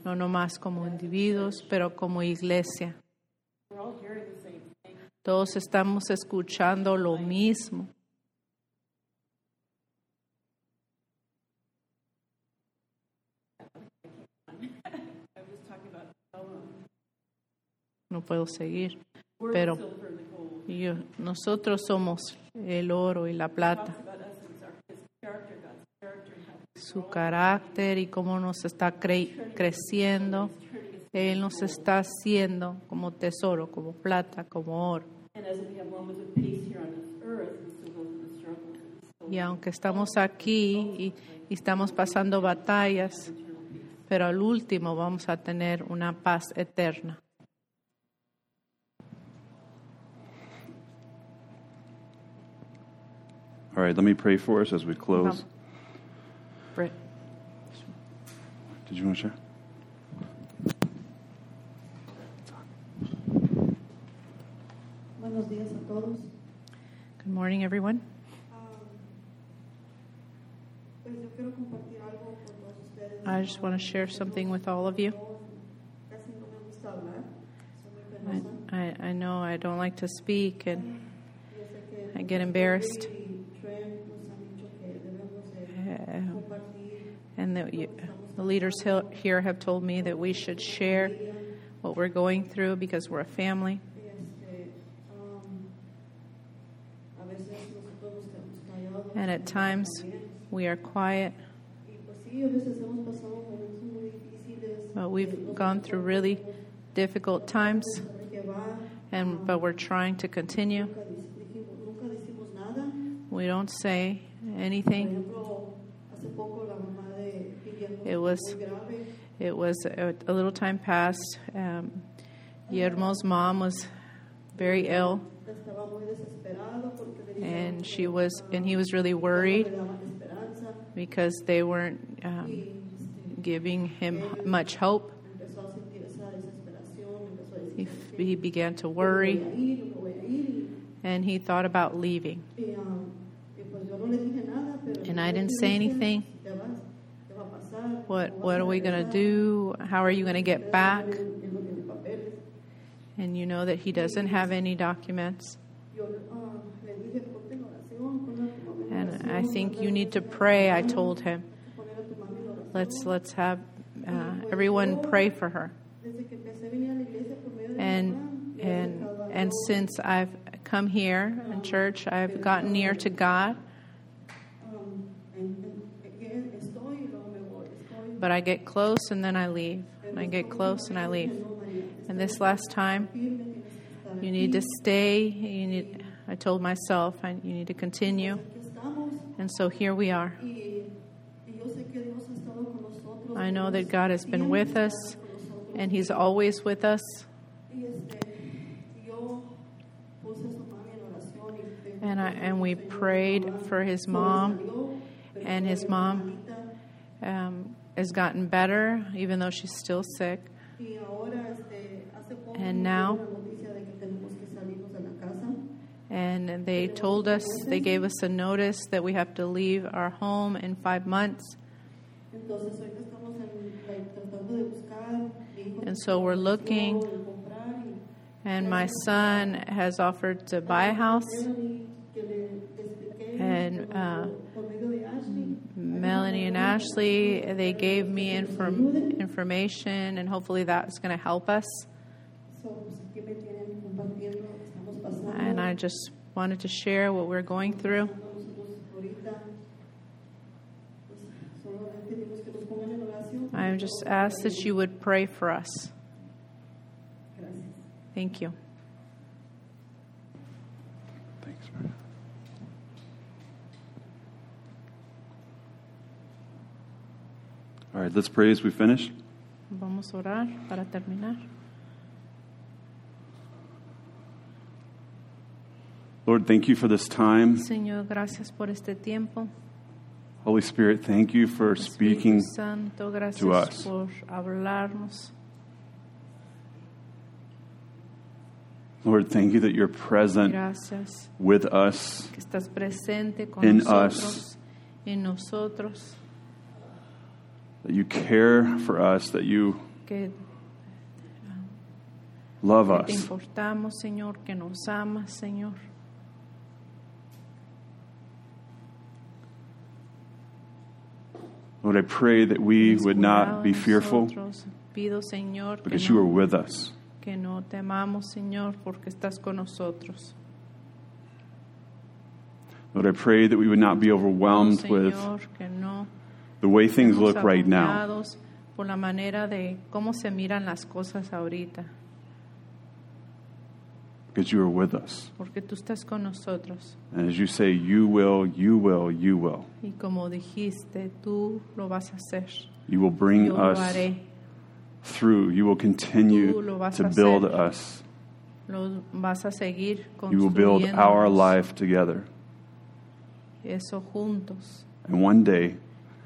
no nomás como individuos, pero como iglesia. Todos estamos escuchando lo mismo. Puedo seguir. we're Pero- the silver and the gold. Y yo- nosotros somos el oro y la plata. Talks about us and our, His character, God's character, and how He's Su carácter y cómo nos está cre- creciendo. turning us. Él nos está haciendo como tesoro, como plata, como oro. And as we have moments of peace here on this earth, we still go through the struggles. and we still Y aunque estamos aquí y, y estamos pasando batallas, pero al último vamos a tener una paz eterna. Right, let me pray for us as we close. Britt. Did you want to share? Buenos días a todos. Good morning, everyone. Um, pues yo quiero compartir algo con todos ustedes. I just want to share something with all of you. Casi no me gusta hablar, soy muy I. I, I know I don't like to speak, and Yo sé que I get embarrassed. Billy y Trent nos han dicho que debemos de Uh, compartir and the, you, the leaders here have told me that we should share what we're going through because we're a family. And at times we are quiet, but we've gone through really difficult times, and but we're trying to continue. We don't say anything. ejemplo, hace poco la mamá de Guillermo It was it was a, a little time past. Um, Guillermo's mom was very ill, and she was and he was really worried because they weren't um, giving him much hope. He, he began to worry, and he thought about leaving. And I didn't say anything. "Si te vas, ¿qué va a pasar? What what are we going to do? How are you going to get back? And you know that he doesn't have any documents. And I think you need to pray. I told him, let's let's have uh, everyone pray for her. And and and since I've come here in church, I've gotten near to God, Um, en- en- en- estoy y luego me voy, estoy. But I get close and then I leave. And I get close and I leave. And this last time, you need to stay. You need. I told myself, you need to continue. And so here we are. I know that God has been with us, and He's always with us. And I and we prayed for his mom, and his mom um, has gotten better, even though she's still sick. Y ahora, este, hace poco And now- dieron la noticia de que tenemos que salirnos de la casa. And they told us, they gave us a notice that we have to leave our home in five months. Entonces, ahorita estamos en, like, tratando de buscar. Mi hijo And so we're looking. de comprar y And my son has offered to buy a house. Le expliqué, And, uh, Melanie and Ashley, they gave me inform- information, and hopefully that's going to help us. And I just wanted to share what we're going through. I just ask that you would pray for us. Thank you. All right, let's pray as we finish. Vamos a orar para terminar. Lord, thank you for this time. Señor, gracias por este tiempo. Holy Spirit, thank you for Espíritu speaking. Santo, gracias to us. por hablarnos. Lord, thank you that you're present Gracias with us, que estás presente con In nosotros, us. en nosotros, that you care for us, that you que, love que te us. importamos, Señor, que nos amas, Señor. Lord, I pray that we would not be fearful. Pido, Señor, because you are with us. que no temamos, Señor, porque estás con nosotros. Lord, I pray that we would not be overwhelmed with Señor, que no the way things look right now. por la manera de cómo se miran las cosas ahorita, because you are with us. porque tú estás con nosotros. And as you say, you will, you will, you will. Y como dijiste, tú lo vas a hacer. You will bring Yo us haré. through. You will continue Tú lo vas to build hacer. us. Lo vas a seguir You will build our life together. eso juntos. And one day,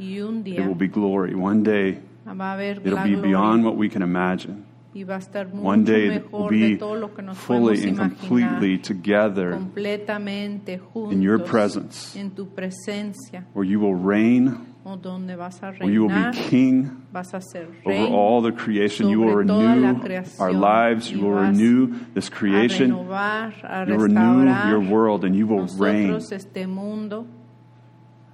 Y un it will be glory. One day, va a haber it'll be beyond what we can imagine. y va a estar One mucho day, it will mejor de be todo lo que nos fully podemos and completely together completamente juntos in your presence, en tu presencia where you will reign, o donde vas a where you will reinar, be king vas a ser over rey, all the creation. You will sobre toda la renew creación our lives. You y will vas renew this a creation. renovar, a You'll renew restaurar your world, and you will reign. nosotros este mundo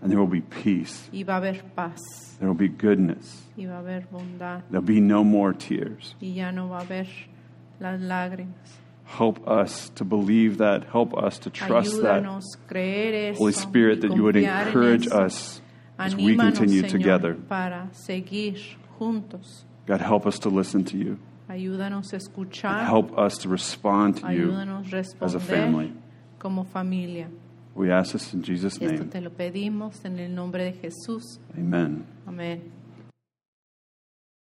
And there will be peace. y va a haber paz There will be goodness. y va a haber bondad There'll be no more tears. y ya no va a haber las lágrimas. Help us to believe that. Help us to trust that. Ayúdanos a creer eso Holy Spirit, that you would encourage us as we continue Señor, together. para seguir juntos. God, help us to listen to you. Ayúdanos a escuchar. Help us to respond to you Ayúdanos a as a family. como familia. We ask this in Jesus' name. Esto te lo pedimos en el nombre de Jesús. Amen. Amén.